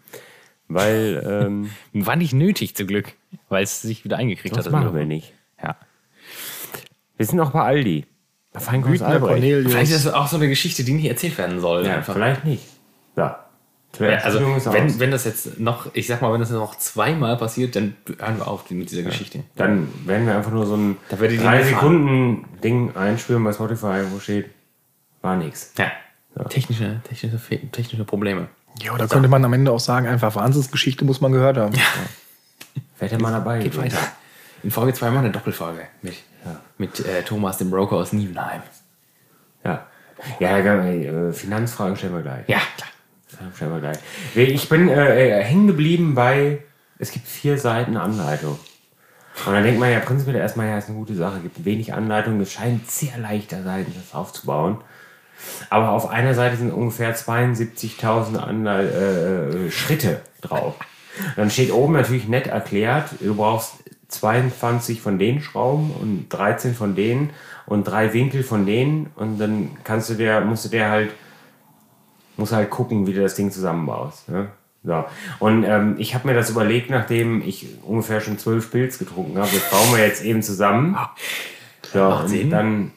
weil ähm, (laughs) War nicht nötig zum Glück, weil es sich wieder eingekriegt das hat. machen wir nicht. Ja. Wir sind auch bei Aldi. Bei Wütender Albrecht. Cornelius. Vielleicht ist das auch so eine Geschichte, die nicht erzählt werden soll. Ja, einfach. vielleicht nicht. Ja. Ja, also, wenn, wenn das jetzt noch, ich sag mal, wenn das jetzt noch zweimal passiert, dann hören wir auf mit dieser Geschichte. Dann werden wir einfach nur so ein Da werdet ihr 3 nicht Sekunden Ding einspielen bei Spotify, wo steht, war nix. Ja. Technische, technische, Fe- technische Probleme. Ja, oder könnte man am Ende auch sagen, einfach Wahnsinnsgeschichte muss man gehört haben. Hätte mal dabei Geht weiter. In Folge 2 machen wir eine Doppelfolge mit, mit äh, Thomas, dem Broker aus Nievenheim. Ja. Ja, äh, Finanzfragen stellen wir gleich. Ja, klar. Wir gleich. Ich bin äh, äh, hängen geblieben bei, es gibt vier Seiten Anleitung. Und dann denkt man ja prinzipiell erstmal, ja, ist eine gute Sache, gibt wenig Anleitung, es scheint sehr leichter sein, das aufzubauen. Aber auf einer Seite sind ungefähr 72.000 Anlei äh, Schritte drauf. Dann steht oben natürlich nett erklärt, du brauchst 22 von den Schrauben und 13 von denen und drei Winkel von denen und dann kannst du dir, musst du dir halt muss halt gucken, wie du das Ding zusammenbaust. Ne? So. Und ähm, ich habe mir das überlegt, nachdem ich ungefähr schon zwölf Pilz getrunken habe. Das bauen wir jetzt eben zusammen. So, Macht und Sinn. dann,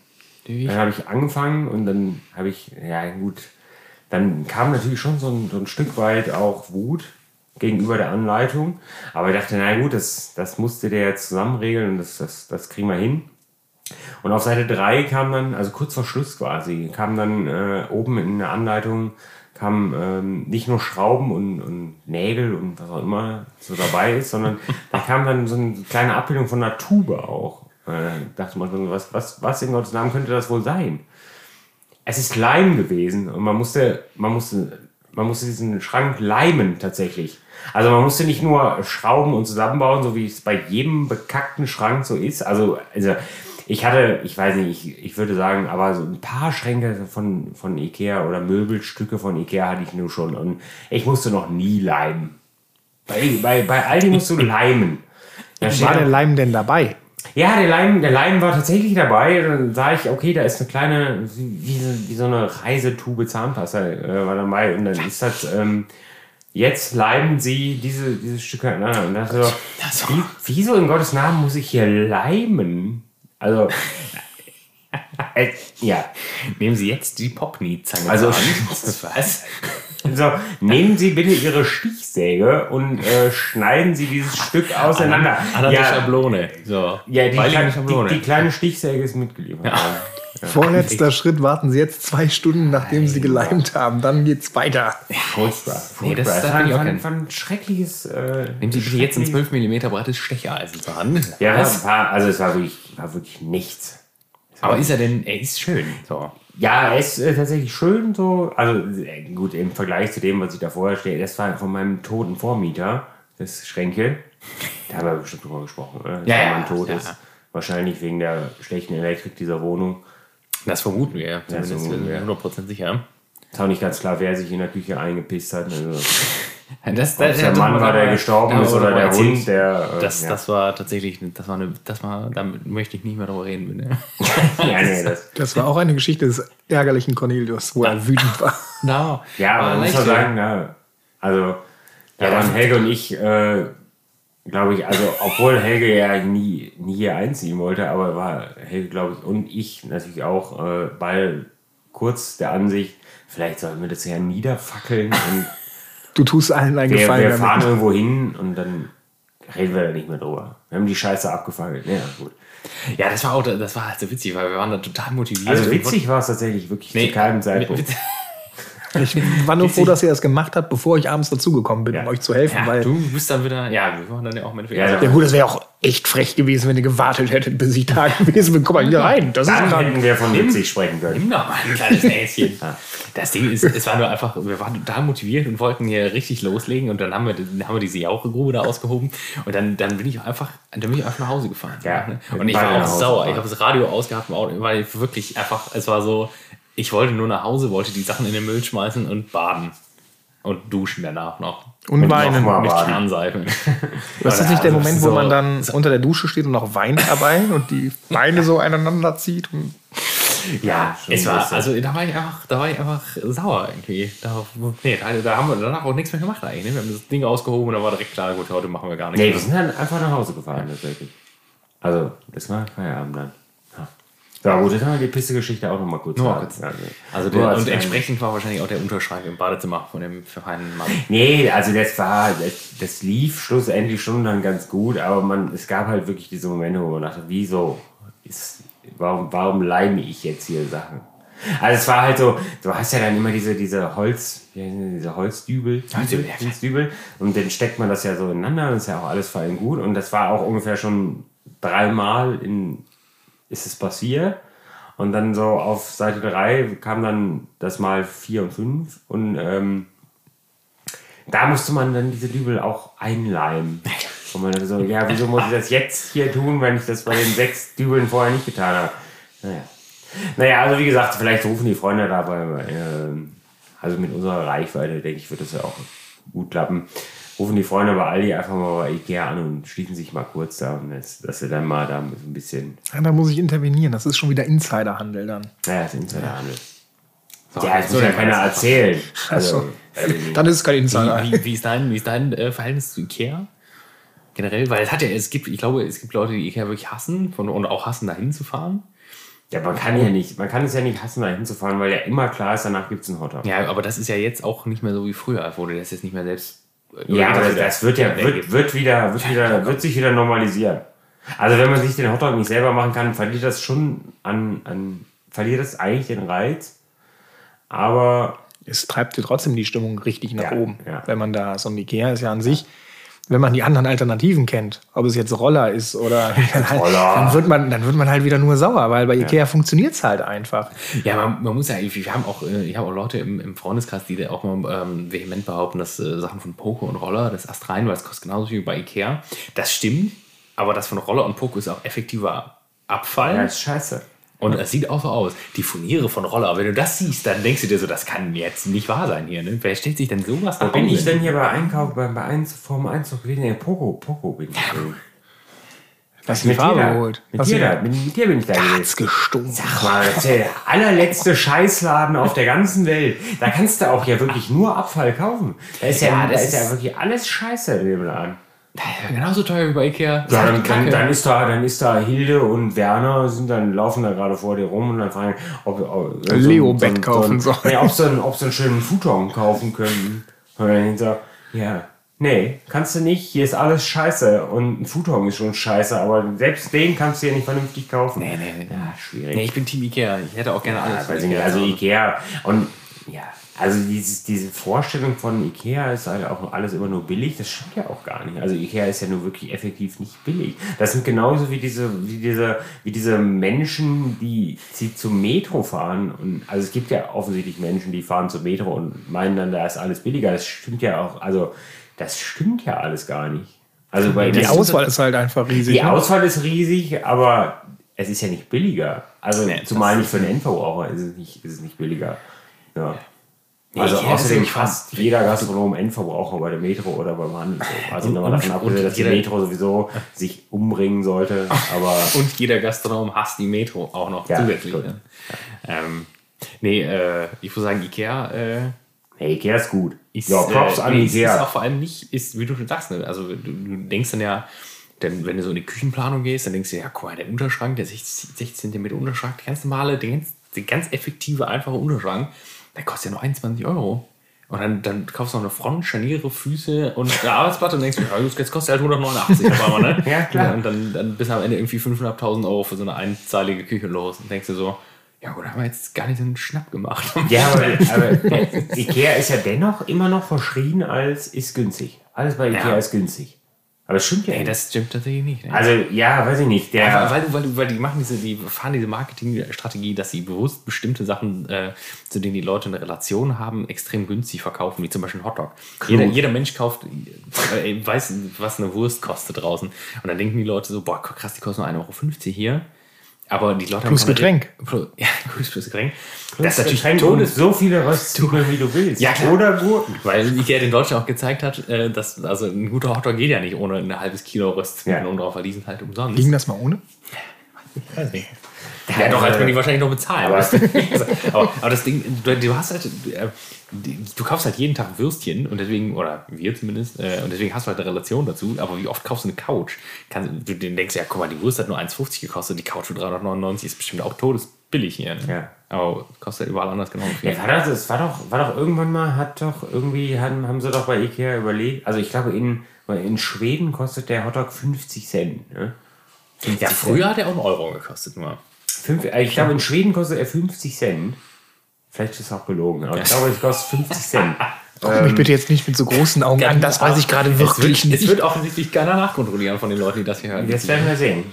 dann habe ich angefangen und dann habe ich, ja gut, dann kam natürlich schon so ein, so ein Stück weit auch Wut gegenüber der Anleitung. Aber ich dachte, na gut, das, das musste der jetzt zusammenregeln und das, das, das kriegen wir hin. Und auf Seite 3 kam dann, also kurz vor Schluss quasi, kam dann äh, oben in der Anleitung kam ähm, nicht nur Schrauben und, und Nägel und was auch immer so dabei ist, sondern (laughs) da kam dann so eine kleine Abbildung von einer Tube auch. Äh, dachte man, was, was, was in Gottes Namen könnte das wohl sein? Es ist Leim gewesen und man musste, man musste, man musste diesen Schrank leimen tatsächlich. Also man musste nicht nur schrauben und zusammenbauen, so wie es bei jedem bekackten Schrank so ist. Also, also ich hatte, ich weiß nicht, ich, ich würde sagen, aber so ein paar Schränke von, von Ikea oder Möbelstücke von Ikea hatte ich nur schon. Und ich musste noch nie leimen. Bei, bei, bei Aldi musst du (laughs) leimen. Da War der Leim denn dabei? ja, der Leim, der Leim war tatsächlich dabei. Dann sah ich, okay, da ist eine kleine, wie, wie, so- wie so eine Reisetube Zahnpasta äh, war dabei. Und dann ist das, ähm, jetzt leimen sie diese, diese Stücke aneinander. Und dachte so, wie, wieso in Gottes Namen muss ich hier leimen? Also, (laughs) äh, ja. Nehmen Sie jetzt die Pockney-Zange Also- Hand. (laughs) Was? So, nehmen Sie bitte Ihre Stichsäge und äh, schneiden Sie dieses Stück auseinander. An der Schablone. So. ja die, Schablone. die, die kleine Stichsäge ist mitgeliefert. worden. Vorletzter Schritt, warten Sie jetzt zwei Stunden, nachdem Sie geleimt haben. Dann geht's weiter. Furchtbar. Nee, das- das kennen. war ein schreckliches. Äh, Nehmen Sie bitte jetzt ein schreckliches- 12 mm breites Stecheisen zur Hand. Ja, es war, also es war wirklich, war wirklich nichts. Aber ist er denn, er ist schön. So. Ja, er ist äh, tatsächlich schön so. Also äh, gut, im Vergleich zu dem, was ich da vorher stehe, das war von meinem toten Vormieter, das Schränke. Da haben wir bestimmt drüber gesprochen, oder? Dass Ja, ja, tot ja. ist. Wahrscheinlich wegen der schlechten Elektrik dieser Wohnung. Das vermuten wir, ja. Das vermuten wir. sind wir 100% sicher. Ist auch nicht ganz klar, wer sich in der Küche eingepisst hat. Also, (laughs) Das, es der Mann war, der gestorben ist, oder der Hund, der. Äh, Das, ja. das war tatsächlich, das war eine, das war, damit möchte ich nicht mehr drüber reden. Ne? (laughs) ja, nee, (laughs) das, Das war auch eine Geschichte des ärgerlichen Cornelius, wo er wütend war. No. Ja, aber man muss auch sagen, ja, also da waren Helge und ich, äh, glaube ich, also obwohl Helge ja nie, nie hier einziehen wollte, aber war Helge, glaube ich, und ich natürlich auch äh, bei kurz der Ansicht, vielleicht sollten wir das ja niederfackeln und Du tust allen einen wir, Gefallen wir fahren damit. irgendwo hin und dann reden wir da nicht mehr drüber. Wir haben die Scheiße abgefackelt. Ja, gut. Ja, das war auch, das war halt so witzig, weil wir waren da total motiviert. Also witzig war es tatsächlich wirklich Nee, zu keinem Zeitpunkt. Ich (laughs) war nur froh, dass er es gemacht hat, bevor ich abends dazugekommen bin, Ja. um euch zu helfen. Ja, weil, du bist dann wieder, ja, wir waren dann ja auch mit Ja, ja gut, das wäre auch echt frech gewesen, wenn ihr gewartet hättet, bis ich da (laughs) gewesen bin. Guck mal hier rein. Das ist Dann dann, hätten wir von witzig sprechen können. Nimm doch mal ein kleines (laughs) Näschen. Das Ding ist, es war nur einfach, wir waren total motiviert und wollten hier richtig loslegen und dann haben wir, dann haben wir diese Jauchegrube da ausgehoben und dann, dann bin ich einfach, dann bin ich einfach nach Hause gefahren. Ja, Und ich war auch sauer. Ich habe das Radio ausgehabt im Auto, weil ich wirklich einfach, es war so, ich wollte nur nach Hause, wollte die Sachen in den Müll schmeißen und baden. Und duschen danach noch. Und weinen. nochmal Mit baden. Kernseife. (laughs) das ist nicht der Also, Moment, wo man dann unter der Dusche steht und noch weint dabei und die Beine so aneinander zieht. Und Ja, schon es war, also da war ich einfach, da war ich einfach sauer irgendwie. Da, nee, da, haben wir danach auch nichts mehr gemacht eigentlich. Ne? Wir haben das Ding ausgehoben und dann war direkt klar, gut, heute machen wir gar nichts Nee, wir sind dann einfach nach Hause gefahren, tatsächlich. Also, das war Feierabend dann. Ja. Gut, jetzt haben wir die Piste-Geschichte auch noch mal kurz. Nur kurz. Also, Also der, und entsprechend war wahrscheinlich auch der Unterschrank im Badezimmer von dem feinen Mann. Nee, also das war, das, das lief schlussendlich schon dann ganz gut, aber man, es gab halt wirklich diese Momente, wo man dachte, wieso ist, warum, warum leime ich jetzt hier Sachen? Also es war halt so, du hast ja dann immer diese, diese Holz, diese Holzdübel, Holzdübel. Holzdübel, und dann steckt man das ja so ineinander und ist ja auch alles fein gut und das war auch ungefähr schon dreimal in, ist es passiert. Und dann so auf Seite 3 kam dann das mal 4 und 5 und ähm, da musste man dann diese Dübel auch einleimen. (laughs) Und man so, ja, wieso muss ich das jetzt hier tun, wenn ich das bei den sechs Dübeln vorher nicht getan habe? Naja. Naja, also wie gesagt, vielleicht rufen die Freunde dabei, ähm, also mit unserer Reichweite, denke ich, wird das ja auch gut klappen. Rufen die Freunde bei Aldi einfach mal bei Ikea an und schließen sich mal kurz da, und das, dass sie dann mal da so ein bisschen, ja, da muss ich intervenieren. Das ist schon wieder Insiderhandel dann. naja, das Insiderhandel. So, Ja, das so, muss ja dann keiner erzählen. (laughs) Also, so. Dann ist es kein Insider. Wie, wie, ist dein, wie ist dein äh, Verhältnis zu Ikea? Generell, weil es hat ja, es gibt, ich glaube, es gibt Leute, die Ikea wirklich hassen von, und auch hassen, dahin zu fahren. Ja, man kann ja nicht, man kann es ja nicht hassen, da hinzufahren, weil ja immer klar ist, danach gibt es einen Hotdog. Ja, aber das ist ja jetzt auch nicht mehr so wie früher, wo du das jetzt nicht mehr selbst Ja, aber das wird ja, wird, wird wieder, wird wieder, wird sich wieder normalisieren. Also wenn man sich den Hotdog nicht selber machen kann, verliert das schon an, an verliert das eigentlich den Reiz. Aber es treibt dir trotzdem die Stimmung richtig nach Ja, oben. ja. Wenn man da, so ein Ikea ist ja an sich, wenn man die anderen Alternativen kennt, ob es jetzt Roller ist oder (laughs) Roller. dann wird man, dann wird man halt wieder nur sauer, weil bei Ikea funktioniert es halt einfach. Ja, man, man muss ja, wir haben auch, äh, ich habe auch Leute im, im Freundeskreis, die da auch mal ähm, vehement behaupten, dass äh, Sachen von Poco und Roller, das Ast rein, weil es kostet genauso viel wie bei Ikea. Das stimmt, aber das von Roller und Poco ist auch effektiver Abfall. ja, ist scheiße. Und es sieht auch so aus. Die Furniere von Roller, wenn du das siehst, dann denkst du dir so, das kann jetzt nicht wahr sein hier. Ne? Wer stellt sich denn sowas nach bin ich denn hier bei Einkauf, bei, bei eins, vorm Einzug gewesen? Nee, Poco, Poco bin ich gewesen. Hast du die Farbe dir da- geholt? Mit Hast dir, da, mit, mit dir bin ich da gewesen. hat's gestunken. Sag mal, das ist der allerletzte Scheißladen auf der ganzen Welt. Da kannst du auch ja wirklich nur Abfall kaufen. Da ist ja, Ja, da das ist ja ist- wirklich alles Scheiße in dem Laden. Genauso teuer wie bei Ikea. Ja, dann, halt dann, Kacke. dann, ist da, dann ist da Hilde und Werner, sind dann, laufen da gerade vor dir rum und dann fragen, ob, ob so ein- Leo-Bett so kaufen sollen. Nee, ob sie einen, ob sie einen schönen Futon kaufen können. Und dann hinter, ja, nee, kannst du nicht, hier ist alles scheiße und ein Futon ist schon scheiße, aber selbst den kannst du ja nicht vernünftig kaufen. Nee, nee, nee. Ja, schwierig. Nee, ich bin Team Ikea. Ich hätte auch gerne alles. Ja. Ikea. Also Ikea und ja, also dieses, diese Vorstellung von Ikea ist halt auch alles immer nur billig, das stimmt ja auch gar nicht. Also Ikea ist ja nur wirklich effektiv nicht billig. Das sind genauso wie diese, wie diese, wie diese Menschen, die, die zum Metro fahren. Und also es gibt ja offensichtlich Menschen, die fahren zum Metro und meinen dann, da ist alles billiger. Das stimmt ja auch, also das stimmt ja alles gar nicht. Also bei Die Auswahl ist halt einfach riesig. die ne? Auswahl ist riesig, aber es ist ja nicht billiger. Also Nee, zumal nicht für den Endverbraucher ist es nicht, ist es nicht billiger. Ja. Nee, Also Ikea außerdem fast jeder Gastronom Endverbraucher bei der Metro oder beim Handel. (laughs) Also wenn man davon abgesehen, dass die Metro sowieso (laughs) sich umbringen sollte. Aber (laughs) Und jeder Gastronom hasst die Metro auch noch Ja, zusätzlich. gut. Ne? Ähm, nee, äh, ich muss sagen, Ikea äh, hey, Ikea ist gut. ist, ja, Props äh, an nee, es ist Ikea. auch vor allem nicht, ist, wie du schon sagst, ne? also du, du denkst dann ja, denn wenn du so in die Küchenplanung gehst, dann denkst du, ja, guck mal, der Unterschrank, der 60, 60 cm Unterschrank, der ganz normale, der ganz, der ganz effektive, einfache Unterschrank, der kostet ja nur 21 Euro. Und dann, dann kaufst du noch eine Front, Scharniere, Füße und eine Arbeitsplatte und denkst, ja, jetzt kostet halt 189 auf einmal, ne? (laughs) Ja, klar. Und dann, dann bist du am Ende irgendwie 500.000 Euro für so eine einzahlige Küche los und denkst dir so, ja gut, haben wir jetzt gar nicht so einen Schnapp gemacht. Ja, aber, aber Ikea ist ja dennoch immer noch verschrien als ist günstig. Alles bei Ikea Ja. ist günstig. Aber das stimmt ja Nee, nicht. das stimmt tatsächlich nicht. Ne? Also, ja, weiß ich nicht. Der, Einfach, weil, weil, weil die machen diese, die fahren diese Marketingstrategie, dass sie bewusst bestimmte Sachen, äh, zu denen die Leute eine Relation haben, extrem günstig verkaufen, wie zum Beispiel ein Hotdog. Jeder, jeder Mensch kauft, äh, weiß, was eine Wurst kostet draußen. Und dann denken die Leute so, boah, krass, die kostet nur 1,50 Euro hier. Aber die Leute Plus haben (laughs) Getränk. Plus, ja, plus, plus Getränk. Das Das ist natürlich Getränk Todes, und so viele Röstzwiebeln, wie du willst. Ja, klar. Oder Gurken. Weil Ikea den Deutschen auch gezeigt hat, äh, dass also ein guter Hotdog geht ja nicht ohne ein halbes Kilo Röstzwiebeln Ja. oben drauf, weil die sind halt umsonst. Ging das mal ohne? Weiß nicht. Ja, doch, als man die wahrscheinlich noch bezahlen. Aber- Aber, (laughs) aber, aber das Ding, du, du hast halt, du, äh, die- du kaufst halt jeden Tag Würstchen und deswegen, oder wir zumindest, äh, und deswegen hast du halt eine Relation dazu. Aber wie oft kaufst du eine Couch? Kannst, du den denkst ja, guck mal, die Wurst hat nur 1,50 gekostet, die Couch für 399 ist bestimmt auch todesbillig hier. Ne? Ja. Aber kostet halt überall anders viel. Ja, war das, es war doch, war doch irgendwann mal, hat doch irgendwie, haben, haben sie doch bei Ikea überlegt, also ich glaube in, in Schweden kostet der Hotdog 50 Cent. Ne? 50 Ja, früher hat er auch einen Euro gekostet nur. Fünf, äh, ich glaube in Schweden kostet er 50 Cent. Vielleicht ist es auch gelogen, aber ich glaube es kostet 50 Cent. (laughs) Guck mich bitte jetzt nicht mit so großen Augen an, das weiß ich gerade wirklich es wird, nicht. Es wird offensichtlich keiner nachkontrollieren von den Leuten, die das hier hören. Jetzt werden wir sehen.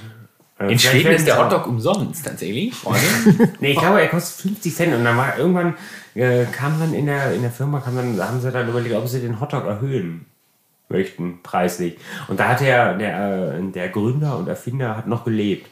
Äh, In vielleicht Schweden ist der Hotdog umsonst, tatsächlich, Freunde. (laughs) Nee, ich glaube, er kostet 50 Cent. Und dann war irgendwann, äh, kam dann in der, in der Firma, kam dann, haben sie dann überlegt, ob sie den Hotdog erhöhen möchten, preislich. Und da hat der, der, äh, der Gründer und Erfinder hat noch gelebt.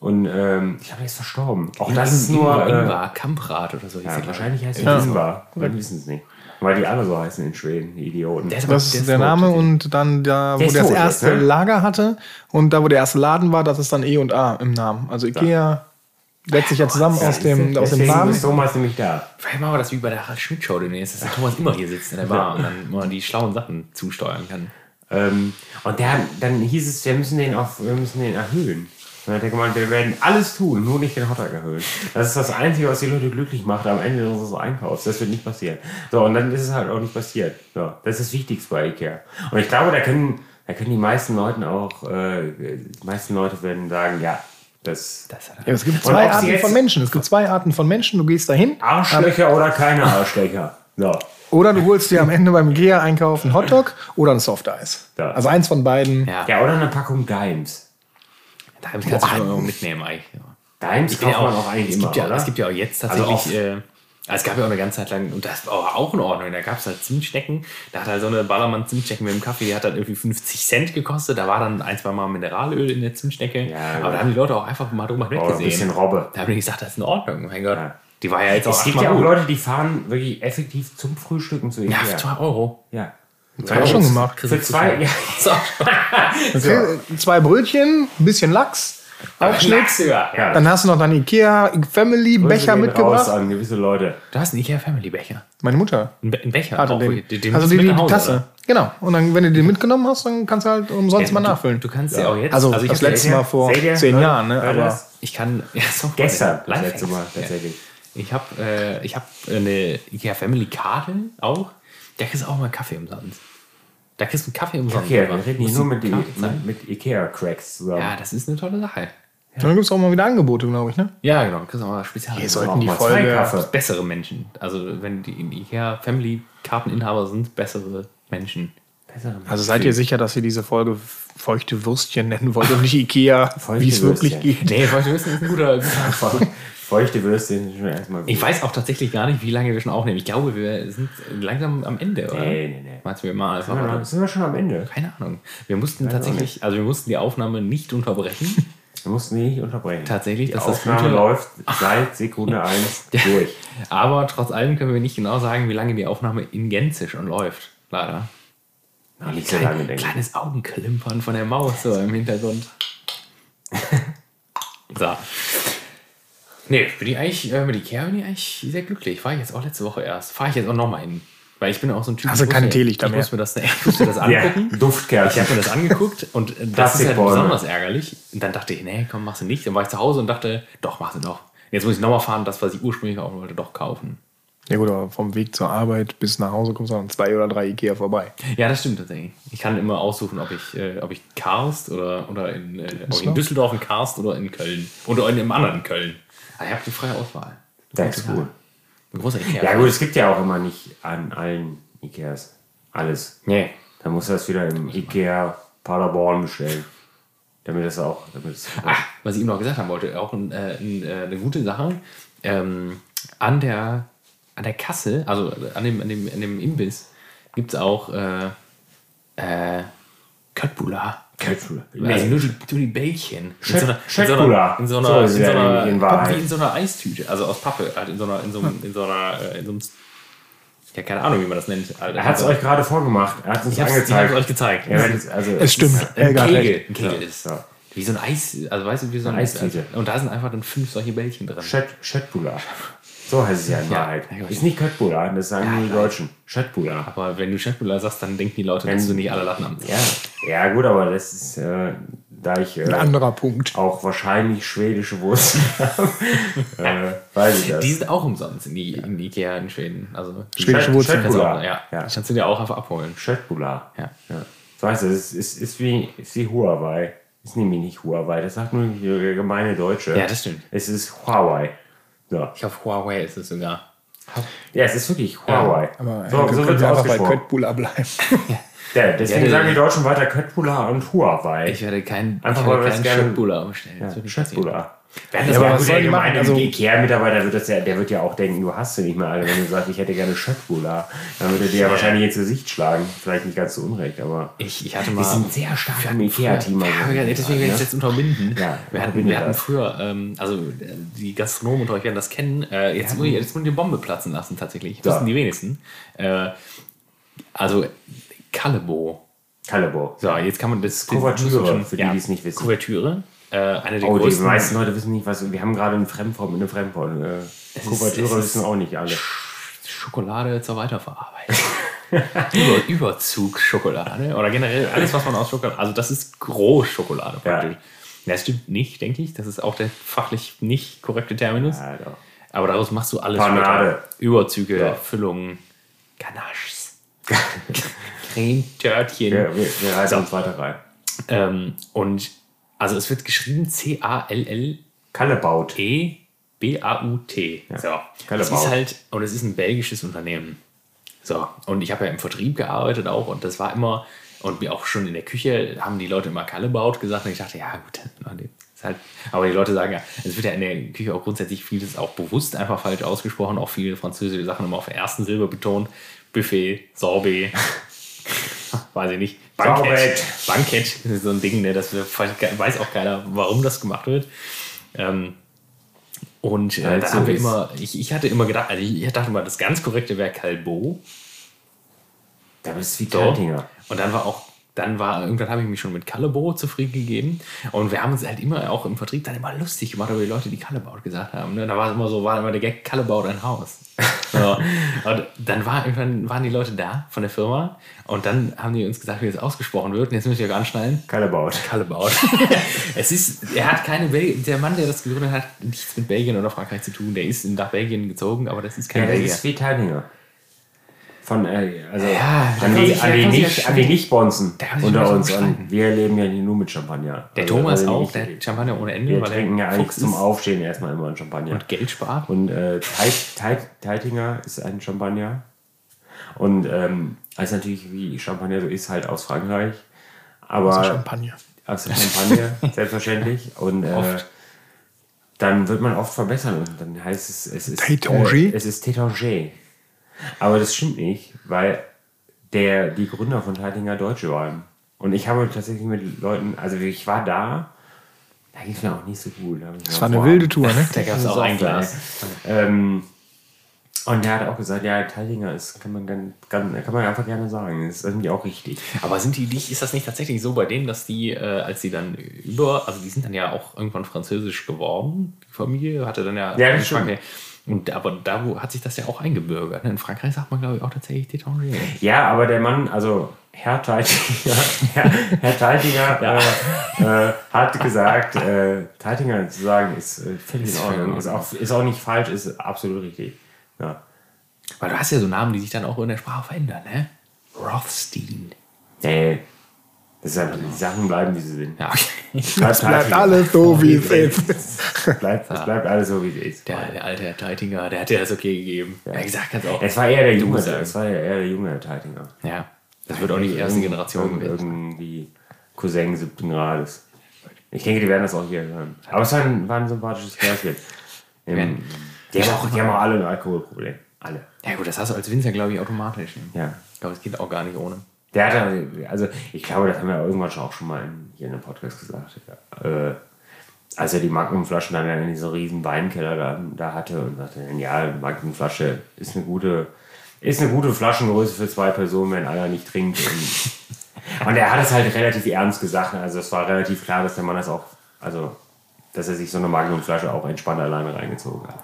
Und ähm, ich glaube, er ist verstorben. Auch das ist nur. Ingwer, Äh, Ingwer, Kamprad oder so. hieß ja, wahrscheinlich heißt er Ja. Ingwer. Wir wissen es nicht. Weil die alle so heißen in Schweden, die Idioten. Das der ist der tot. Name und dann da, wo Der das tot jetzt, erste ne? Lager hatte und da, wo der erste Laden war, das ist dann E und A im Namen. Also Ikea setzt sich ja zusammen aus dem, aus dem Namen. ist Thomas nämlich da. Vielleicht machen wir das wie bei der Harald Schmidt Show demnächst, dass der Thomas immer hier sitzt in der Bar und dann immer die schlauen Sachen zusteuern kann. Ähm, und der, dann hieß es, wir müssen den auf, wir müssen den erhöhen. Und dann denkt man, wir werden alles tun, nur nicht den Hotdog erhöhen. Das ist das Einzige, was die Leute glücklich macht am Ende unseres Einkaufs. Das wird nicht passieren. So, und dann ist es halt auch nicht passiert. So, das ist das Wichtigste bei Ikea. Und ich glaube, da können, da können die meisten Leute auch, äh, die meisten Leute werden sagen, ja, das, Das hat Ja, es gibt zwei Arten jetzt- von Menschen. Es gibt zwei Arten von Menschen. Du gehst dahin Arschlöcher oder keine Arschlöcher. So. oder du holst dir am Ende beim Ikea-Einkauf einen Hotdog oder ein Softeis. Also eins von beiden. ja, Ja, oder eine Packung Dimes. Da kannst du schon auch mitnehmen eigentlich. Ja. Dimes Ich kauft ja man auch eigentlich es immer, gibt ja, oder? Es gibt ja auch jetzt Also tatsächlich. äh, es gab ja auch eine ganze Zeit lang, und das war auch in Ordnung, da gab es halt Zimtschnecken. Da hat halt so eine Ballermann-Zimtschnecken mit dem Kaffee, die hat halt irgendwie 50 Cent gekostet. Da war dann ein, zwei Mal Mineralöl in der Zimtschnecke. Ja, Aber da haben die Leute auch einfach mal drüber Oh, ein bisschen. Robbe. Da habe ich gesagt, das ist in Ordnung, mein Gott. Ja. Die war ja jetzt auch Es gibt ja auch gut. Leute, die fahren wirklich effektiv zum Frühstücken zu Ja, Ikea. für 2 Euro. Ja. Das hab ich schon gemacht. Für zwei, ja. (laughs) So. Okay, Zwei Brötchen, ein bisschen Lachs, Aufschnitt. ja. Ja. Dann hast du noch deinen Ikea Family Becher gehen raus mitgebracht. an gewisse Leute. Du hast einen Ikea Family Becher. Meine Mutter Ein, Be ein Becher. hatte auch, den. den also die, du die, nach Hause, Tasse. oder? Genau. Und dann, wenn du den mitgenommen hast, dann kannst du halt umsonst mal du, nachfüllen. Du kannst ja auch jetzt. Also, ich das letzte Mal vor ihr? zehn Hört- Jahren, ne? Aber? Ich kann. (laughs) Ja, so Gestern, das Lifehacks. letzte Mal Ja. tatsächlich. Ich habe äh, ich hab eine IKEA Family Karte auch. Da kriegst du auch mal Kaffee umsonst. Da kriegst du Kaffee umsonst. Okay, wir reden hier nur mit, die, mit, mit Ikea-Cracks zusammen. Ja, das ist eine tolle Sache. dann gibt es auch mal wieder Angebote, glaube ich, ne? Ja, genau. Kriegst du auch mal spezial. Hier sollten die Folge. Bessere Menschen. Also wenn die in IKEA Family Karteninhaber sind, bessere Menschen. Also seid ihr sicher, dass ihr diese Folge feuchte Würstchen nennen wollt und nicht Ikea, Feuchte wie es wirklich Würstchen. geht? Nee, wollte wissen, ist ein guter, guter (laughs) (laughs) Feuchte Würstchen sind schon erstmal gut. Ich weiß auch tatsächlich gar nicht, wie lange wir schon aufnehmen. Ich glaube, wir sind langsam am Ende, oder? Nee, nee, nee. Meinst du, wir mal einfach mal- dann sind wir schon am Ende. Keine Ahnung. Wir mussten tatsächlich, also wir mussten die Aufnahme nicht unterbrechen. (laughs) Wir mussten die nicht unterbrechen. Tatsächlich, Die das ist das Aufnahme Gute. läuft seit (laughs) Sekunde (laughs) 1 durch. Aber trotz allem können wir nicht genau sagen, wie lange die Aufnahme in Gänze schon läuft. Leider. Noch nicht so lange, denke ich. Kleines Augenklimpern von der Maus so im Hintergrund. so. Nee, bin ich eigentlich, äh, mit Ikea bin ich eigentlich sehr glücklich. War ich jetzt auch letzte Woche erst. Fahre ich jetzt auch nochmal hin. Weil ich bin auch so ein Typ. Hast du ich muss keine Teelichter ich mehr? muss mir das, ich muss mir das angucken. Ich Duftkerzen. habe mir das angeguckt und äh, das ist halt besonders ärgerlich. Und dann dachte ich, nee, komm, machst du nicht. Dann war ich zu Hause und dachte, doch, machst du doch. Jetzt muss ich nochmal fahren, das, was ich ursprünglich kaufen wollte, doch kaufen. Ja gut, aber vom Weg zur Arbeit bis nach Hause kommst du an zwei oder drei Ikea vorbei. Ja, das stimmt tatsächlich. Ich kann immer aussuchen, ob ich, äh, ob ich Karst oder, oder in, äh, ob ich in Düsseldorf? Düsseldorf in Karst oder in Köln. Oder in einem anderen Köln. Also ich habe die freie Auswahl. Das ist cool. Ein großer Ikea. Ja gut, es gibt ja auch immer nicht an allen Ikeas alles. Nee. Dann musst du das wieder im Ikea Paderborn bestellen. Damit das auch... Damit es Ah, was ich ihm noch gesagt haben wollte, auch ein, äh, ein, äh, eine gute Sache. Ähm, an, der, an der Kasse, also an dem, an dem, an dem Imbiss, gibt es auch äh, äh, Köttbullar. Köttbullar. Also Nee. nur die, nur die Bällchen. In so einer, in so einer, So in ist so es ja einer, in- in in Wahrheit. wie in so einer Eistüte, also aus Pappe, halt in so einer, in so, einem- in so einer, äh, in so einem, ja, keine Ahnung, wie man das nennt. Er hat es euch gerade vorgemacht. Er hat es uns ich ich angezeigt. hab's euch gezeigt. Ja, also, Es stimmt. Ein Kegel, ein Kegel Ja, ist. ja. Wie so ein Eis, also weißt du, wie so ein Eine Eistüte. Und da sind einfach dann fünf solche Bällchen drin. Schött, Schöttbullar. So heißt es ja in Wahrheit. ja, ich ist nicht Köttbullar, das sagen Ja, nur ich die. Deutschen. Schöttbullar. Aber wenn du Schöttbullar sagst, dann denken die Leute, dass du nicht alle Latten am Ja. ja, gut, aber das ist, äh, da ich äh, Ein anderer Punkt. auch wahrscheinlich schwedische Wurzeln (laughs) habe, äh, weiß ich das. Die sind auch umsonst in, die, in Ikea in Schweden. Also die Schwedische Schött- Wurzeln. Schöttbullar. ja, Ja. Die kannst du dir auch einfach abholen. Schöttbullar. Ja. Ja. So heißt es. Es ist, ist, wie, ist wie Huawei. Ist nämlich nicht Huawei. Das sagt nur der gemeine Deutsche. Ja, das stimmt. Es ist Huawei. So. Ich glaube, Huawei ist es sogar. Ja, es ist wirklich Huawei. Aber so, so wird es einfach bei. Köttbullar bleiben. Ja, deswegen Ja, sagen die Deutschen weiter Köttbullar und Huawei. Ich werde kein, Einfach ich werde wir keinen es gerne- Schöttbullar bestellen. Das ja, aber was der soll die machen? Also- Ikea-Mitarbeiter wird das ja, der wird ja auch denken, du hast sie nicht mehr alle, wenn du sagst, ich hätte gerne Schöttbullar. Dann würde der ja wahrscheinlich ins Gesicht schlagen. Vielleicht nicht ganz zu Unrecht, aber. Ich, ich hatte mal. Wir sind sehr stark im Ikea-Team. früher- also, Ja, deswegen werde ich es ne? jetzt unterbinden. Ja, wir hatten, wir hatten früher, ähm, also die Gastronomen unter euch werden das kennen, äh, jetzt, muss ich, jetzt muss ich die Bombe platzen lassen tatsächlich. Das Ja. wissen die wenigsten. Äh, also Kalebo. Kalebo. So, jetzt kann man das. Kuvertüre, für die, die es nicht wissen. Kuvertüre. Äh, eine der Oh, die größten. meisten Leute wissen nicht, was. Wir haben gerade einen Fremdform, eine Fremdform. Äh, Kuvertüre wissen auch nicht alle. Schokolade zur Weiterverarbeitung. (laughs) Über, Überzugsschokolade oder generell alles, was man aus Schokolade. Also, das ist Großschokolade Ja. praktisch. Das stimmt nicht, denke ich. Das ist auch der fachlich nicht korrekte Terminus. Ja. Aber daraus machst du alles. Panade. Überzüge, Ja. Füllungen, Ganaches, (laughs) Cremetörtchen. Wir, wir, wir reißen uns weiter rein. Ähm, und also es wird geschrieben C-A-L-L-E Kallebaut. B-A-U-T. so. Das Kallebaut. ist halt, und es ist ein belgisches Unternehmen. So, und ich habe ja im Vertrieb gearbeitet auch und das war immer, und mir auch schon in der Küche haben die Leute immer Kallebaut gesagt und ich dachte, ja gut, (laughs) halt, aber die Leute sagen ja, es wird ja in der Küche auch grundsätzlich vieles auch bewusst einfach falsch ausgesprochen, auch viele französische Sachen immer auf der ersten Silbe betont. Buffet, Sorbet, (laughs) (laughs) weiß ich nicht, Bankett. Bankett ist so ein Ding, ne, das weiß auch keiner, warum das gemacht wird. Ähm, und äh, so haben wir immer, ich, ich hatte immer gedacht, also ich dachte immer, das ganz korrekte wäre Calbo. Da bist du wie So. Und dann war auch, dann war, irgendwann habe ich mich schon mit Callebo zufrieden gegeben. Und wir haben uns halt immer auch im Vertrieb dann immer lustig gemacht über die Leute, die Kallebaut gesagt haben. Ne? Da war es immer so, war immer der Gag, Kalle baut ein Haus. (laughs) so. Und dann war, irgendwann waren die Leute da von der Firma und dann haben die uns gesagt, wie das ausgesprochen wird. Und jetzt müssen wir anschneiden. Kallebaut. Kalle baut. es ist, er hat keine Bel der Mann, der das gegründet hat, nichts mit Belgien oder Frankreich zu tun. Der ist nach Belgien gezogen, aber das ist kein Ja, das Belgier. ist wie. Von, äh, also Ja, an, die, sich- an, die nicht, an die kann sich unter uns. Und wir leben ja hier nur mit Champagner. Der Also, Thomas also auch, nicht- der Champagner ohne Ende, Wir trinken ja eigentlich zum Aufstehen erstmal immer einen Champagner. und Geld spart. Und äh, Teit, Teit, Teitinger ist ein Champagner. Und ähm, ist natürlich, wie Champagner so ist, halt aus Frankreich. Aber Also Champagner. aus der Champagne, (laughs) selbstverständlich. Und äh, dann wird man oft verbessern. Und dann heißt es, es ist. Tétanger? Äh, es ist Tétanger. Aber das stimmt nicht, weil der, die Gründer von Teitinger Deutsche waren. Und ich habe tatsächlich mit Leuten, also ich war da, da ging es mir auch nicht so gut. Da Das war eine wilde Tour, ne? (laughs) Da gab es auch ein Glas. ähm, und der hat auch gesagt, ja, Teilinger ist, kann man, kann, kann man einfach gerne sagen. Das ist irgendwie auch richtig. Aber sind die nicht, ist das nicht tatsächlich so bei denen, dass die, äh, als sie dann über, also die sind dann ja auch irgendwann französisch geworden, die Familie hatte dann ja, Ja, das stimmt. Und aber da hat sich das ja auch eingebürgert. ne? In Frankreich sagt man, glaube ich, auch tatsächlich Tétanger. Ja, aber der Mann, also Herr Teitinger, (laughs) Herr, Herr Teitinger (laughs) äh, äh, hat gesagt, äh, Teitinger zu sagen, ist äh, Ist völlig in Ordnung. Ist auch, ist auch nicht falsch, ist absolut richtig. Ja. Weil du hast ja so Namen, die sich dann auch in der Sprache verändern, ne? Rothstein. Nee, das ist einfach, die Sachen bleiben, wie sie sind. Ja, okay. Bleibt, Bleibt alles so, wie es ist. Es bleibt, es bleibt alles so, wie es ist. Der, der alte Herr Teitinger, der hat dir das okay gegeben. Er hat gesagt, kannst auch. Es war eher der junge, es war ja eher der junge Herr Teitinger. Ja, das wird auch nicht die erste Generation gewesen. Irgendwie Cousin siebten Grades. Ich denke, die werden das auch hier hören. Aber es war ein, war ein sympathisches Kerlchen. (laughs) Ähm, die, haben auch, die haben auch alle ein Alkoholproblem. Alle. Ja gut, das hast du als Winzer, glaube ich, automatisch. Ja. Ich glaube, es geht auch gar nicht ohne. Der hat ja- also ich glaube, das haben wir irgendwann schon auch schon mal in, hier in einem Podcast gesagt. Ja. Äh, als er die Magnumflaschen dann in diesem riesen Weinkeller da, da hatte und sagte, ja, Magnumflasche ist eine gute, ist eine gute Flaschengröße für zwei Personen, wenn einer nicht trinkt. Und, und er hat es halt relativ ernst gesagt. Also es war relativ klar, dass der Mann das auch, also dass er sich so eine Magnumflasche auch entspannt alleine reingezogen hat.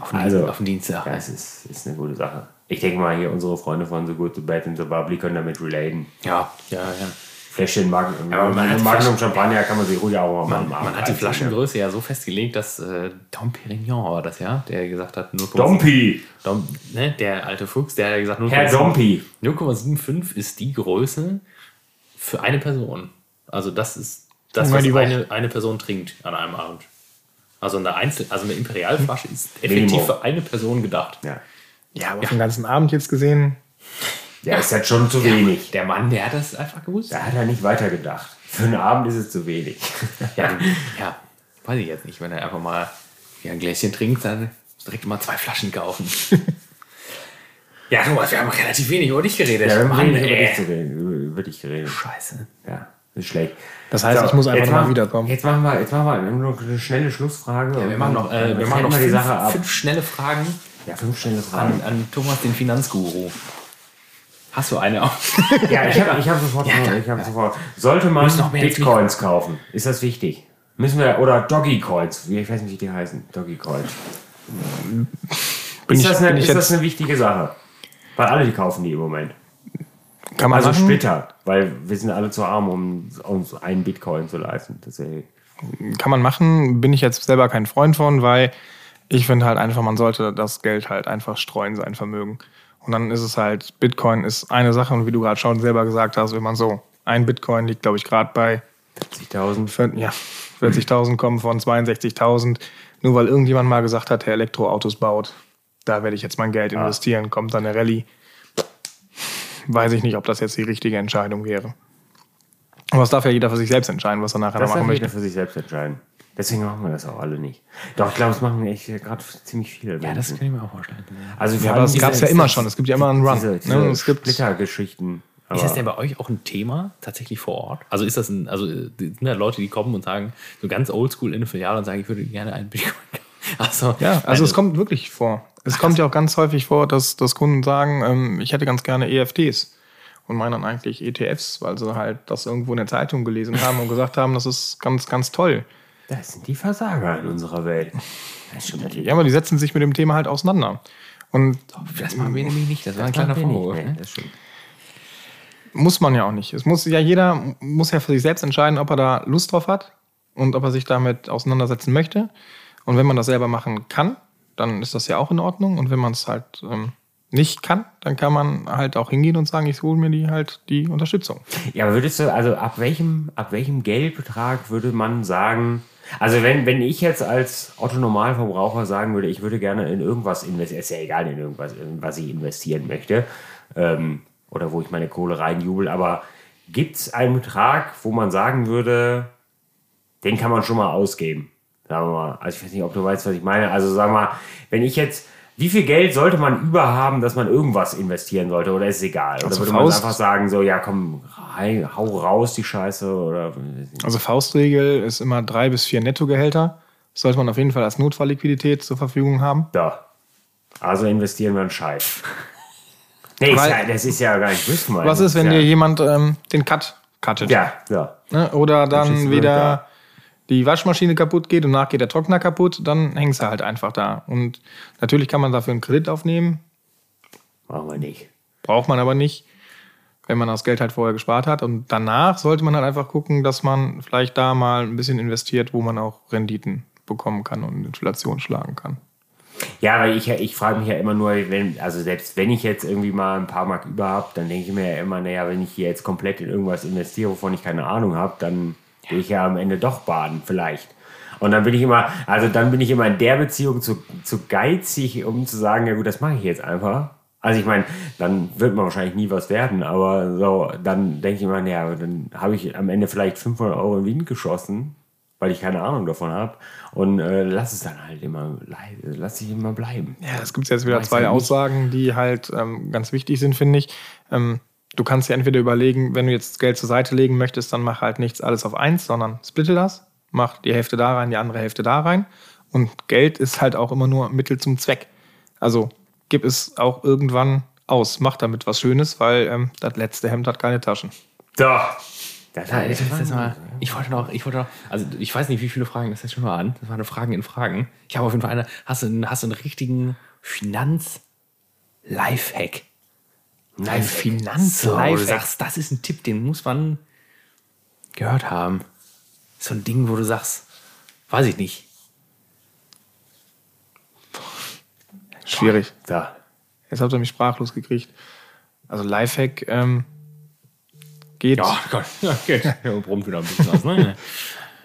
Auf den, Also, auf den Dienstag. Ja, es ist, ist eine gute Sache. Ich denke mal, hier unsere Freunde von So Good, So Bad and So Bubbly können damit relaten. Ja, ja, ja. Fläschchen Magnum, aber man Magnum Champagner kann man sich ruhig auch mal Man, machen. man hat die Flaschengröße ja so festgelegt, dass äh, Dom Perignon war das ja, der gesagt hat 0,7. Dompi! Dom, ne, der alte Fuchs, der hat ja gesagt 0,7 Herr Dompi! 0,75 ist die Größe für eine Person. Also das ist das, was eine, eine Person trinkt an einem Abend. Also eine Einzel also eine Imperialflasche ist effektiv Minimum. für eine Person gedacht. Ja. Ja, aber auf den ganzen Abend jetzt gesehen, ja, ist halt schon zu wenig. Der Mann, der hat das einfach gewusst. Da hat er nicht weitergedacht. Für einen Abend ist es zu wenig. (laughs) Ja, ja, weiß ich jetzt nicht. Wenn er einfach mal ja, ein Gläschen trinkt, dann direkt mal zwei Flaschen kaufen. (laughs) ja, Thomas, wir haben relativ wenig über dich geredet. Ja, wir haben Mann, über dich zu reden. Über, über dich geredet. Scheiße. Ja, ist schlecht. Das heißt, ich muss einfach mal machen- wiederkommen. Jetzt machen wir, jetzt machen wir noch eine schnelle Schlussfrage. Ja, wir machen noch, äh, wir machen noch die fünf, Sache ab. fünf schnelle Fragen Ja, fünf schnelle Fragen. an, an Thomas, den Finanzguru. Hast du eine auch? (laughs) Ja, ich habe ich hab sofort, Ja, ich hab sofort. Sollte man Bitcoins kaufen? Ist das wichtig? Müssen wir, oder Doggy Coins, wie- ich weiß nicht, wie die heißen. Doggy Coins. bin Ist, das, eine, ist das eine wichtige Sache? Weil alle die kaufen die im Moment. Kann man also machen. Splitter, weil wir sind alle zu arm, um uns einen Bitcoin zu leisten. Kann man machen, bin ich jetzt selber kein Freund von, weil ich finde halt einfach, man sollte das Geld halt einfach streuen, sein Vermögen. Und dann ist es halt, Bitcoin ist eine Sache und wie du gerade schon selber gesagt hast, wenn man so, ein Bitcoin liegt, glaube ich, gerade bei 40.000. Vier- ja, 40.000 kommen von 62.000. Nur weil irgendjemand mal gesagt hat, der Elektroautos baut, da werde ich jetzt mein Geld investieren, kommt dann eine Rallye. Weiß ich nicht, ob das jetzt die richtige Entscheidung wäre. Aber es darf ja jeder für sich selbst entscheiden, was er nachher Das machen darf möchte. jeder für sich selbst entscheiden. Deswegen machen wir das auch alle nicht. Doch, ich glaube, das machen echt gerade ziemlich viele. Ja, das Menschen. kann ich mir auch vorstellen. Also Ja, aber das gab es ja immer schon. Es gibt ja immer einen Run. Diese, diese ne? Es gibt Splittergeschichten. Ist das denn bei euch auch ein Thema tatsächlich vor Ort? Also ist das ein, also äh, sind da Leute, die kommen und sagen, so ganz oldschool in eine Filiale und sagen, ich würde gerne einen Bitcoin kaufen? (laughs) Also, Ja, also es kommt wirklich vor. Es kommt ja auch ganz häufig vor, dass, dass Kunden sagen, ähm, ich hätte ganz gerne EFTs und meinen dann eigentlich ETFs, weil sie halt das irgendwo in der Zeitung gelesen haben und gesagt haben, das ist ganz, ganz toll. Das sind die Versager in unserer Welt. Das stimmt natürlich. Ja, aber die setzen sich mit dem Thema halt auseinander. Und das machen wir nämlich nicht. Das war ein kleiner Vorwurf. Nee, ne? das stimmt. muss man ja auch nicht. Es muss ja jeder muss ja für sich selbst entscheiden, ob er da Lust drauf hat und ob er sich damit auseinandersetzen möchte. Und wenn man das selber machen kann, dann ist das ja auch in Ordnung. Und wenn man es halt ähm, nicht kann, dann kann man halt auch hingehen und sagen, ich hole mir die halt die Unterstützung. Ja, aber würdest du, also ab welchem, ab welchem Geldbetrag würde man sagen, also wenn, wenn ich jetzt als Otto-Normalverbraucher sagen würde, ich würde gerne in irgendwas investieren, ist ja egal in irgendwas, in was ich investieren möchte, ähm, oder wo ich meine Kohle reinjubel, aber gibt es einen Betrag, wo man sagen würde, den kann man schon mal ausgeben? Sagen wir mal, also ich weiß nicht, ob du weißt, was ich meine. Also sag mal, wenn ich jetzt, wie viel Geld sollte man überhaben, dass man irgendwas investieren sollte, oder ist es egal? Oder Also würde man einfach sagen, so, ja komm, rein, hau raus die Scheiße, oder Also Faustregel ist immer drei bis vier Nettogehälter. Das sollte man auf jeden Fall als Notfallliquidität zur Verfügung haben. da. Also investieren wir einen Scheiß. Nee, Weil- ja, das ist ja gar nicht wissen Was ist, wenn ja, dir jemand ähm, den Cut cuttet? Ja, ja. Ne? Oder dann wieder. Die Waschmaschine kaputt geht und nach geht der Trockner kaputt, dann hängst du halt einfach da. Und natürlich kann man dafür einen Kredit aufnehmen, Machen wir nicht. braucht man aber nicht, wenn man das Geld halt vorher gespart hat. Und danach sollte man halt einfach gucken, dass man vielleicht da mal ein bisschen investiert, wo man auch Renditen bekommen kann und Inflation schlagen kann. Ja, weil ich, ich frage mich ja immer nur, wenn, also selbst wenn ich jetzt irgendwie mal ein paar Mark über habe, dann denke ich mir ja immer, naja, wenn ich hier jetzt komplett in irgendwas investiere, wovon ich keine Ahnung habe, dann gehe ich ja am Ende doch baden, vielleicht. Und dann bin ich immer, also dann bin ich immer in der Beziehung zu, zu geizig, um zu sagen, ja gut, das mache ich jetzt einfach. Also ich meine, dann wird man wahrscheinlich nie was werden, aber so, dann denke ich immer, ja, dann habe ich am Ende vielleicht 500 Euro in Wien geschossen, weil ich keine Ahnung davon habe und äh, lass es dann halt immer, lass ich immer bleiben. Ja, es gibt jetzt wieder Weiß zwei. Aussagen, die halt ähm, ganz wichtig sind, finde ich. Ähm, du kannst dir entweder überlegen, wenn du jetzt Geld zur Seite legen möchtest, dann mach halt nichts alles auf eins, sondern splitte das, mach die Hälfte da rein, die andere Hälfte da rein. Und Geld ist halt auch immer nur Mittel zum Zweck. Also gib es auch irgendwann aus, mach damit was Schönes, weil ähm, das letzte Hemd hat keine Taschen. Doch. Das Ja, ich, das mal, ich wollte noch, ich wollte noch, also ich weiß nicht, wie viele Fragen das jetzt schon mal an. Das waren Fragen in Fragen. Ich habe auf jeden Fall eine, hast du, einen- hast du einen richtigen Finanz-Lifehack? Nein, Finanz So, du sagst, das ist ein Tipp, den muss man gehört haben. So ein Ding, wo du sagst, weiß ich nicht. Schwierig. Da. Jetzt habt ihr mich sprachlos gekriegt. Also Lifehack ähm, geht. Ja, Gott, ja, geht. (laughs) Ja, brummt wieder ein bisschen was, ne? (laughs)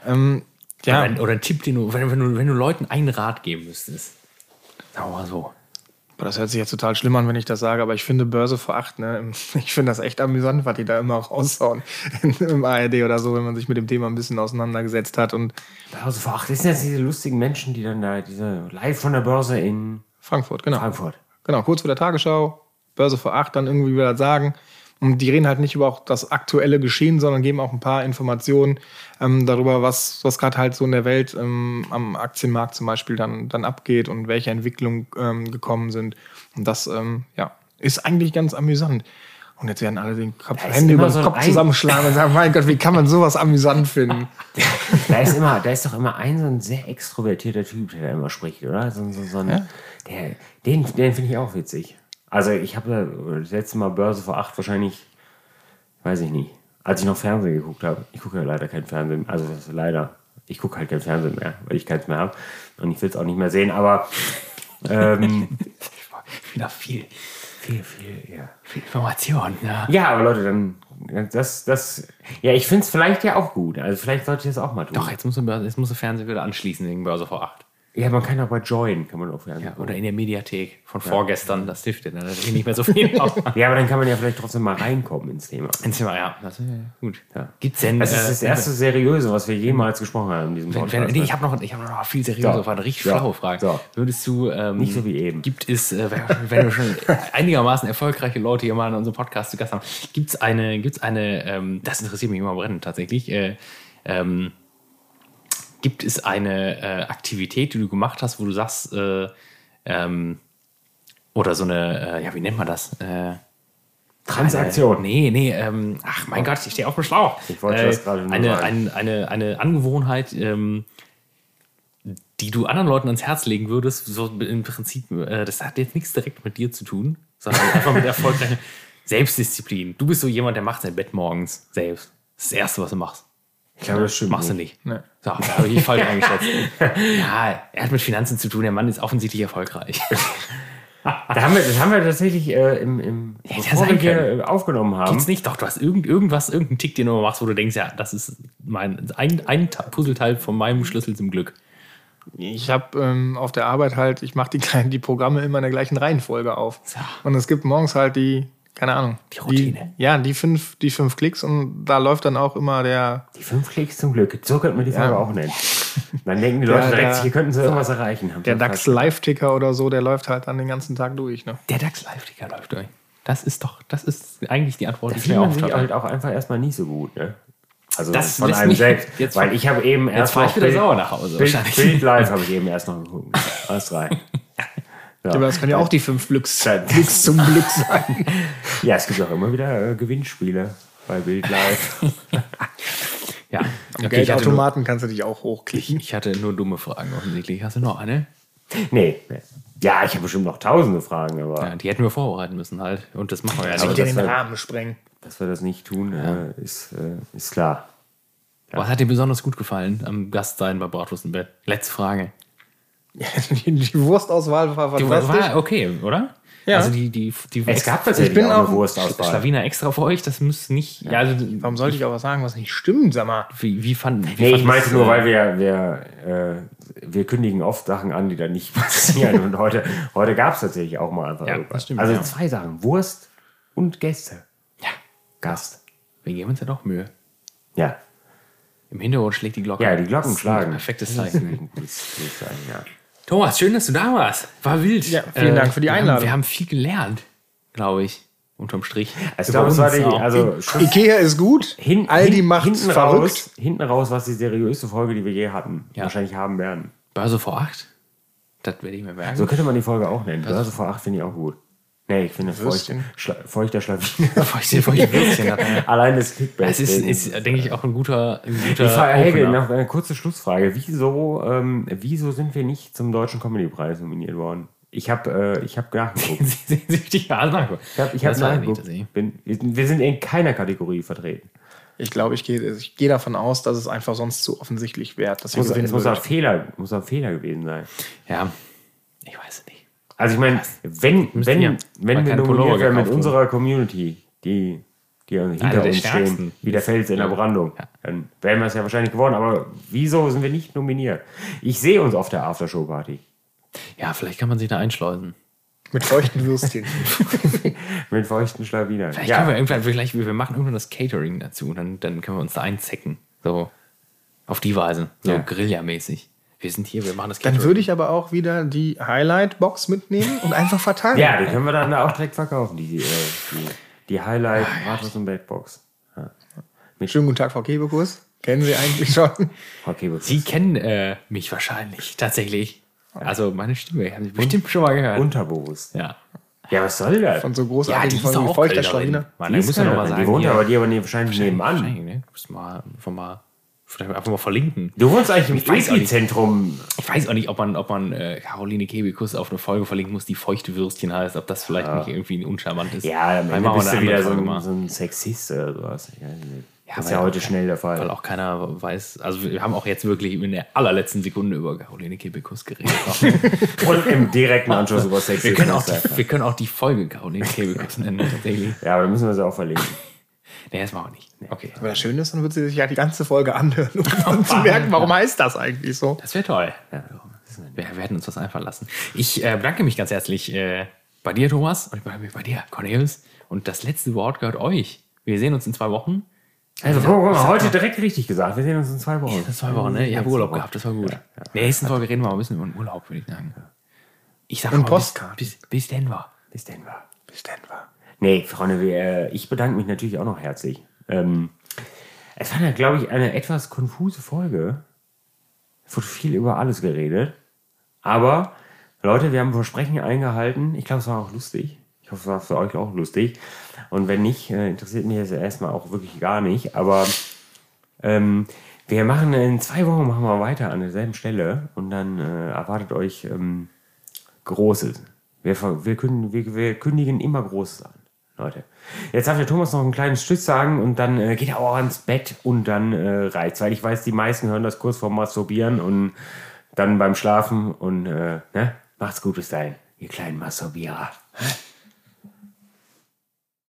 Ähm, Oder, ja, ein, oder ein Tipp, den du wenn, wenn du, wenn du Leuten einen Rat geben müsstest. Sagen wir mal so. Das hört sich jetzt total schlimm an, wenn ich das sage, aber ich finde Börse vor acht, ne? (laughs) Ich finde das echt amüsant, was die da immer auch raushauen (laughs) im ARD oder so, wenn man sich mit dem Thema ein bisschen auseinandergesetzt hat. Und Also vor acht, das sind jetzt diese lustigen Menschen, die dann da, diese live von der Börse in Frankfurt, genau. Frankfurt. Genau, kurz vor der Tagesschau, Börse vor acht, dann irgendwie wieder sagen. Und die reden halt nicht über auch das aktuelle Geschehen, sondern geben auch ein paar Informationen ähm, darüber, was, was gerade halt so in der Welt ähm, am Aktienmarkt zum Beispiel dann, dann abgeht und welche Entwicklungen ähm, gekommen sind. Und das ähm, ja, ist eigentlich ganz amüsant. Und jetzt werden alle den Kopf, Hände über den so Kopf zusammenschlagen und sagen, mein Gott, wie kann man sowas amüsant finden? (laughs) Da ist immer, da ist doch immer ein so ein sehr extrovertierter Typ, der da immer spricht, oder? So, so, so ein, Ja. der, den, den finde ich auch witzig. Also ich habe das letzte Mal Börse vor acht wahrscheinlich weiß ich nicht. Als ich noch Fernsehen geguckt habe, ich gucke ja leider kein Fernsehen, also leider, ich gucke halt kein Fernsehen mehr, weil ich keins mehr habe und ich will es auch nicht mehr sehen, aber (laughs) ähm, Wieder viel, viel, viel, ja. viel Information. Ja. Ja, aber Leute, dann, das, das, ja, ich finde es vielleicht ja auch gut, also vielleicht sollte ich das auch mal tun. Doch, jetzt muss, jetzt muss der Fernseher wieder anschließen wegen Börse vor 8. Ja, man kann auch bei Join, kann man auch Ja, oder in der Mediathek von vorgestern. Das hilft dir dann natürlich nicht mehr so viel. (laughs) aus. Ja, aber dann kann man ja vielleicht trotzdem mal reinkommen ins Thema. Ins Thema, ja. Das ist gut. Ja. Gibt's denn. Das ist äh, das erste Seriöse, was wir jemals gesprochen haben in diesem Wenn, Podcast. wenn, nee, ich habe noch, ich hab noch viel seriöser So. Fragen, richtig schlaue Fragen. So. Würdest du. Ähm, Nicht so wie eben. Gibt es, äh, wenn- wenn wir schon einigermaßen erfolgreiche Leute hier mal in unserem Podcast zu Gast haben, gibt es eine, gibt's eine ähm, das interessiert mich immer brennend tatsächlich, äh, ähm, gibt es eine äh, Aktivität, die du gemacht hast, wo du sagst, äh, ähm, oder so eine, äh, ja, wie nennt man das? Äh, Transaktion. eine, nee, nee, ähm, ach mein Gott, ich stehe auf dem Schlauch. Ich wollte das gerade nur eine, eine, eine, eine Angewohnheit, ähm, die du anderen Leuten ans Herz legen würdest, so im Prinzip, äh, das hat jetzt nichts direkt mit dir zu tun, sondern (laughs) einfach mit erfolgreicher Selbstdisziplin. Du bist so jemand, der macht sein Bett morgens selbst. Das ist das Erste, was du machst. Ich glaube, das stimmt. Machst du nicht. nicht. So, da habe ich falsch (laughs) eingeschätzt. ja, er hat mit Finanzen zu tun, der Mann ist offensichtlich erfolgreich. Da haben wir, das haben wir tatsächlich äh, im, im Hätte bevor wir hier äh, aufgenommen haben. Gibt's nicht? Doch, du hast irgend, irgendwas, irgendeinen Tick, den du machst, wo du denkst, ja, das ist mein, ein, ein Puzzleteil von meinem Schlüssel zum Glück. Ich habe ähm, auf der Arbeit halt, ich mache die, kleinen- die Programme immer in der gleichen Reihenfolge auf. So. Und es gibt morgens halt die, keine Ahnung. Die Routine. ja, die fünf, die fünf Klicks und da läuft dann auch immer der, Die fünf Klicks zum Glück. So könnte man die Folge Ja. auch nennen. Dann denken die Leute Der- direkt, hier könnten sie irgendwas erreichen. Haben der DAX. Live-Ticker oder so, der läuft halt dann den ganzen Tag durch. Ne? Der DAX Live-Ticker läuft durch. Das ist doch, das ist eigentlich die Antwort, Da die ich mir sich aufschreibe. halt auch einfach erstmal nicht so gut. Ne? Also Das von einem mich- selbst. jetzt- weil ich habe eben erst fahr ich noch wieder Bild- sauer nach Hause Bild, wahrscheinlich. Bild live habe ich eben erst noch geguckt. Alles drei. (laughs) Ja. Aber das können ja auch die fünf Glücks, Glücks zum Glück sein. ja, es gibt auch immer wieder äh, Gewinnspiele bei Bild live. (laughs) Ja, Am okay, ich, nur, Geldautomaten kannst du dich auch hochklicken. ich hatte nur dumme Fragen offensichtlich. Hast du noch eine? nee. Ja, ich habe bestimmt noch tausende Fragen, aber Ja, die hätten wir vorbereiten müssen halt. Und das machen wir ja nicht. ja den war- Rahmen sprengen. dass wir das nicht tun, äh, ist, äh, ist klar. Was hat dir besonders gut gefallen am Gast sein bei Bratwurst im Bett? Letzte Frage. Die, die Wurstauswahl war Die fantastisch. war okay, oder? Ja. Also die, die, die Es gab tatsächlich bin auch eine auch- Wurstauswahl. Schlawiner extra für euch, das muss nicht. Ja, also, Warum sollte ich auch was sagen, was nicht stimmt, sag mal? wie, wie fand. Wie Nee, fand ich meinte nur, weil wir, wir, äh, wir kündigen oft Sachen an, die dann nicht (laughs) passieren. Und heute, heute gab es tatsächlich auch mal einfach Ja, irgendwas. das stimmt, also ja. zwei Sachen: Wurst und Gäste. Ja, Gast. wir geben uns ja doch Mühe. Ja. Im Hintergrund schlägt die Glocke. Ja, die Glocken Das ist schlagen. Ein perfektes Das ist Zeichen. ein gutes Zeichen, ja. Thomas, schön, dass du da warst. War wild. Äh, Ja, vielen Dank für die wir Einladung. Haben, wir haben viel gelernt, glaube ich. Unterm Strich. Also, ich glaube, es war uns die, also Ikea ist gut, hin, Aldi hin, macht's hinten verrückt. raus, hinten raus, was die seriöse Folge, die wir je hatten, Ja. wahrscheinlich haben werden. Börse vor acht. Das werde ich mir merken. So könnte man die Folge auch nennen. Börse vor acht finde ich auch gut. Nee, ich finde feucht, Würstchen. schla, feuchter Schlawiner. (laughs) Vor die Würstchen. (laughs) Allein das Clickbait. Es ist, ist, denke ich, auch ein guter, ein guter Ich frage Helge Opener. noch eine kurze Schlussfrage. Wieso, ähm, wieso sind wir nicht zum Deutschen Comedy-Preis nominiert worden? Ich habe äh, ich hab (laughs) nachgeguckt. Sie die Haare nachgucken. Ich habe ich hab Das nachgeguckt. Bin, wir sind in keiner Kategorie vertreten. Ich glaube, ich gehe ich gehe davon aus, dass es einfach sonst zu offensichtlich wäre, dass Es muss, es muss, ein. Fehler, muss ein Fehler gewesen sein. Ja, ich weiß es nicht. Also ich meine, wenn, wenn, wir- wenn mal wir nominiert wären mit unserer Community, die, die hinter Einer uns stärksten. stehen, wie der Fels in der. Brandung, Ja. dann wären wir es ja wahrscheinlich geworden. Aber wieso sind wir nicht nominiert? Ich sehe uns auf der Aftershow-Party. Ja, vielleicht kann man sich da einschleusen. Mit feuchten Würstchen. (laughs) (laughs) Mit feuchten Schlawinern. Vielleicht Ja, können wir irgendwann, vielleicht, wir machen irgendwann das Catering dazu. Dann, dann können wir uns da einzecken. So. Auf die Weise. So Ja. Guerilla-mäßig. Wir sind hier, wir machen das Dann würde ich aber auch wieder die Highlight-Box mitnehmen und einfach verteilen. ja, die können wir dann auch direkt verkaufen, die, äh, die, die Highlight Bratwurst und Backbox. Schönen guten Tag, Frau Kebekus. Kennen Sie eigentlich schon? Okay, gut. Sie kennen äh, mich wahrscheinlich, tatsächlich. Also meine Stimme, haben Sie bestimmt schon mal gehört. Unterbewusst. ja. Ja, was soll das? Von so Ja, die großartigen auch Feuchter Kölnerin. Schlawiner. Mann, Die dann ist muss man noch mal sagen. die wohnt hier- aber die aber nee, wahrscheinlich nebenan. Wahrscheinlich, ne? Muss mal, einfach mal Vielleicht einfach mal verlinken. Du wohnst eigentlich im. Epizentrum. Ich weiß auch nicht, ob man, ob man äh, Caroline Kebekus auf eine Folge verlinken muss, die feuchte Würstchen heißt, ob das vielleicht nicht irgendwie uncharmant ist. Ja, wir bist du wieder so ein, so ein Sexist oder sowas. Ja, das ist ja heute kein- schnell der Fall. Weil auch keiner weiß, also wir haben auch jetzt wirklich in der allerletzten Sekunde über Caroline Kebekus geredet. (laughs) Und im direkten Anschluss über Sexismus. wir, können auch die, wir können auch die Folge Caroline Kebekus nennen, tatsächlich. ja, aber dann müssen wir sie auch verlinken. Nee, das machen wir nicht. Okay. Aber das Schöne ist, dann wird sie sich ja die ganze Folge anhören, um (laughs) dann zu merken, warum heißt das eigentlich so. Das wäre toll. Wir, wir hätten uns was einfallen lassen. Ich äh, bedanke mich ganz herzlich äh, bei dir, Thomas, und bei, bei dir, Cornelius. Und das letzte Wort gehört euch. Wir sehen uns in zwei Wochen. Also, mal, heute direkt richtig gesagt. Wir sehen uns in zwei Wochen. Das zwei Wochen, ne? Ich habe Urlaub gehabt, das war gut. In der nächsten Folge reden wir mal ein bisschen über den Urlaub, würde ich sagen. Ich sag Und mal, bis, bis, bis Denver. Bis Denver. Bis Denver. Nee, Freunde, äh, ich bedanke mich natürlich auch noch herzlich. Ähm, es war glaube ich, eine etwas konfuse Folge. Es wurde viel über alles geredet. Aber, Leute, wir haben Versprechen eingehalten. Ich glaube, es war auch lustig. Ich hoffe, es war für euch auch lustig. Und wenn nicht, äh, interessiert mich das erstmal auch wirklich gar nicht. Aber ähm, wir machen in zwei Wochen machen wir weiter an derselben Stelle. Und dann äh, erwartet euch ähm, Großes. Wir, wir, wir, wir kündigen immer Großes an, Leute. Jetzt darf der Thomas noch ein kleines Stück sagen und dann äh, geht er auch ans Bett und dann äh, reizt. Weil ich weiß, die meisten hören das kurz vorm Masturbieren und dann beim Schlafen und äh, ne? macht's gut bis dahin, ihr kleinen Masturbierer.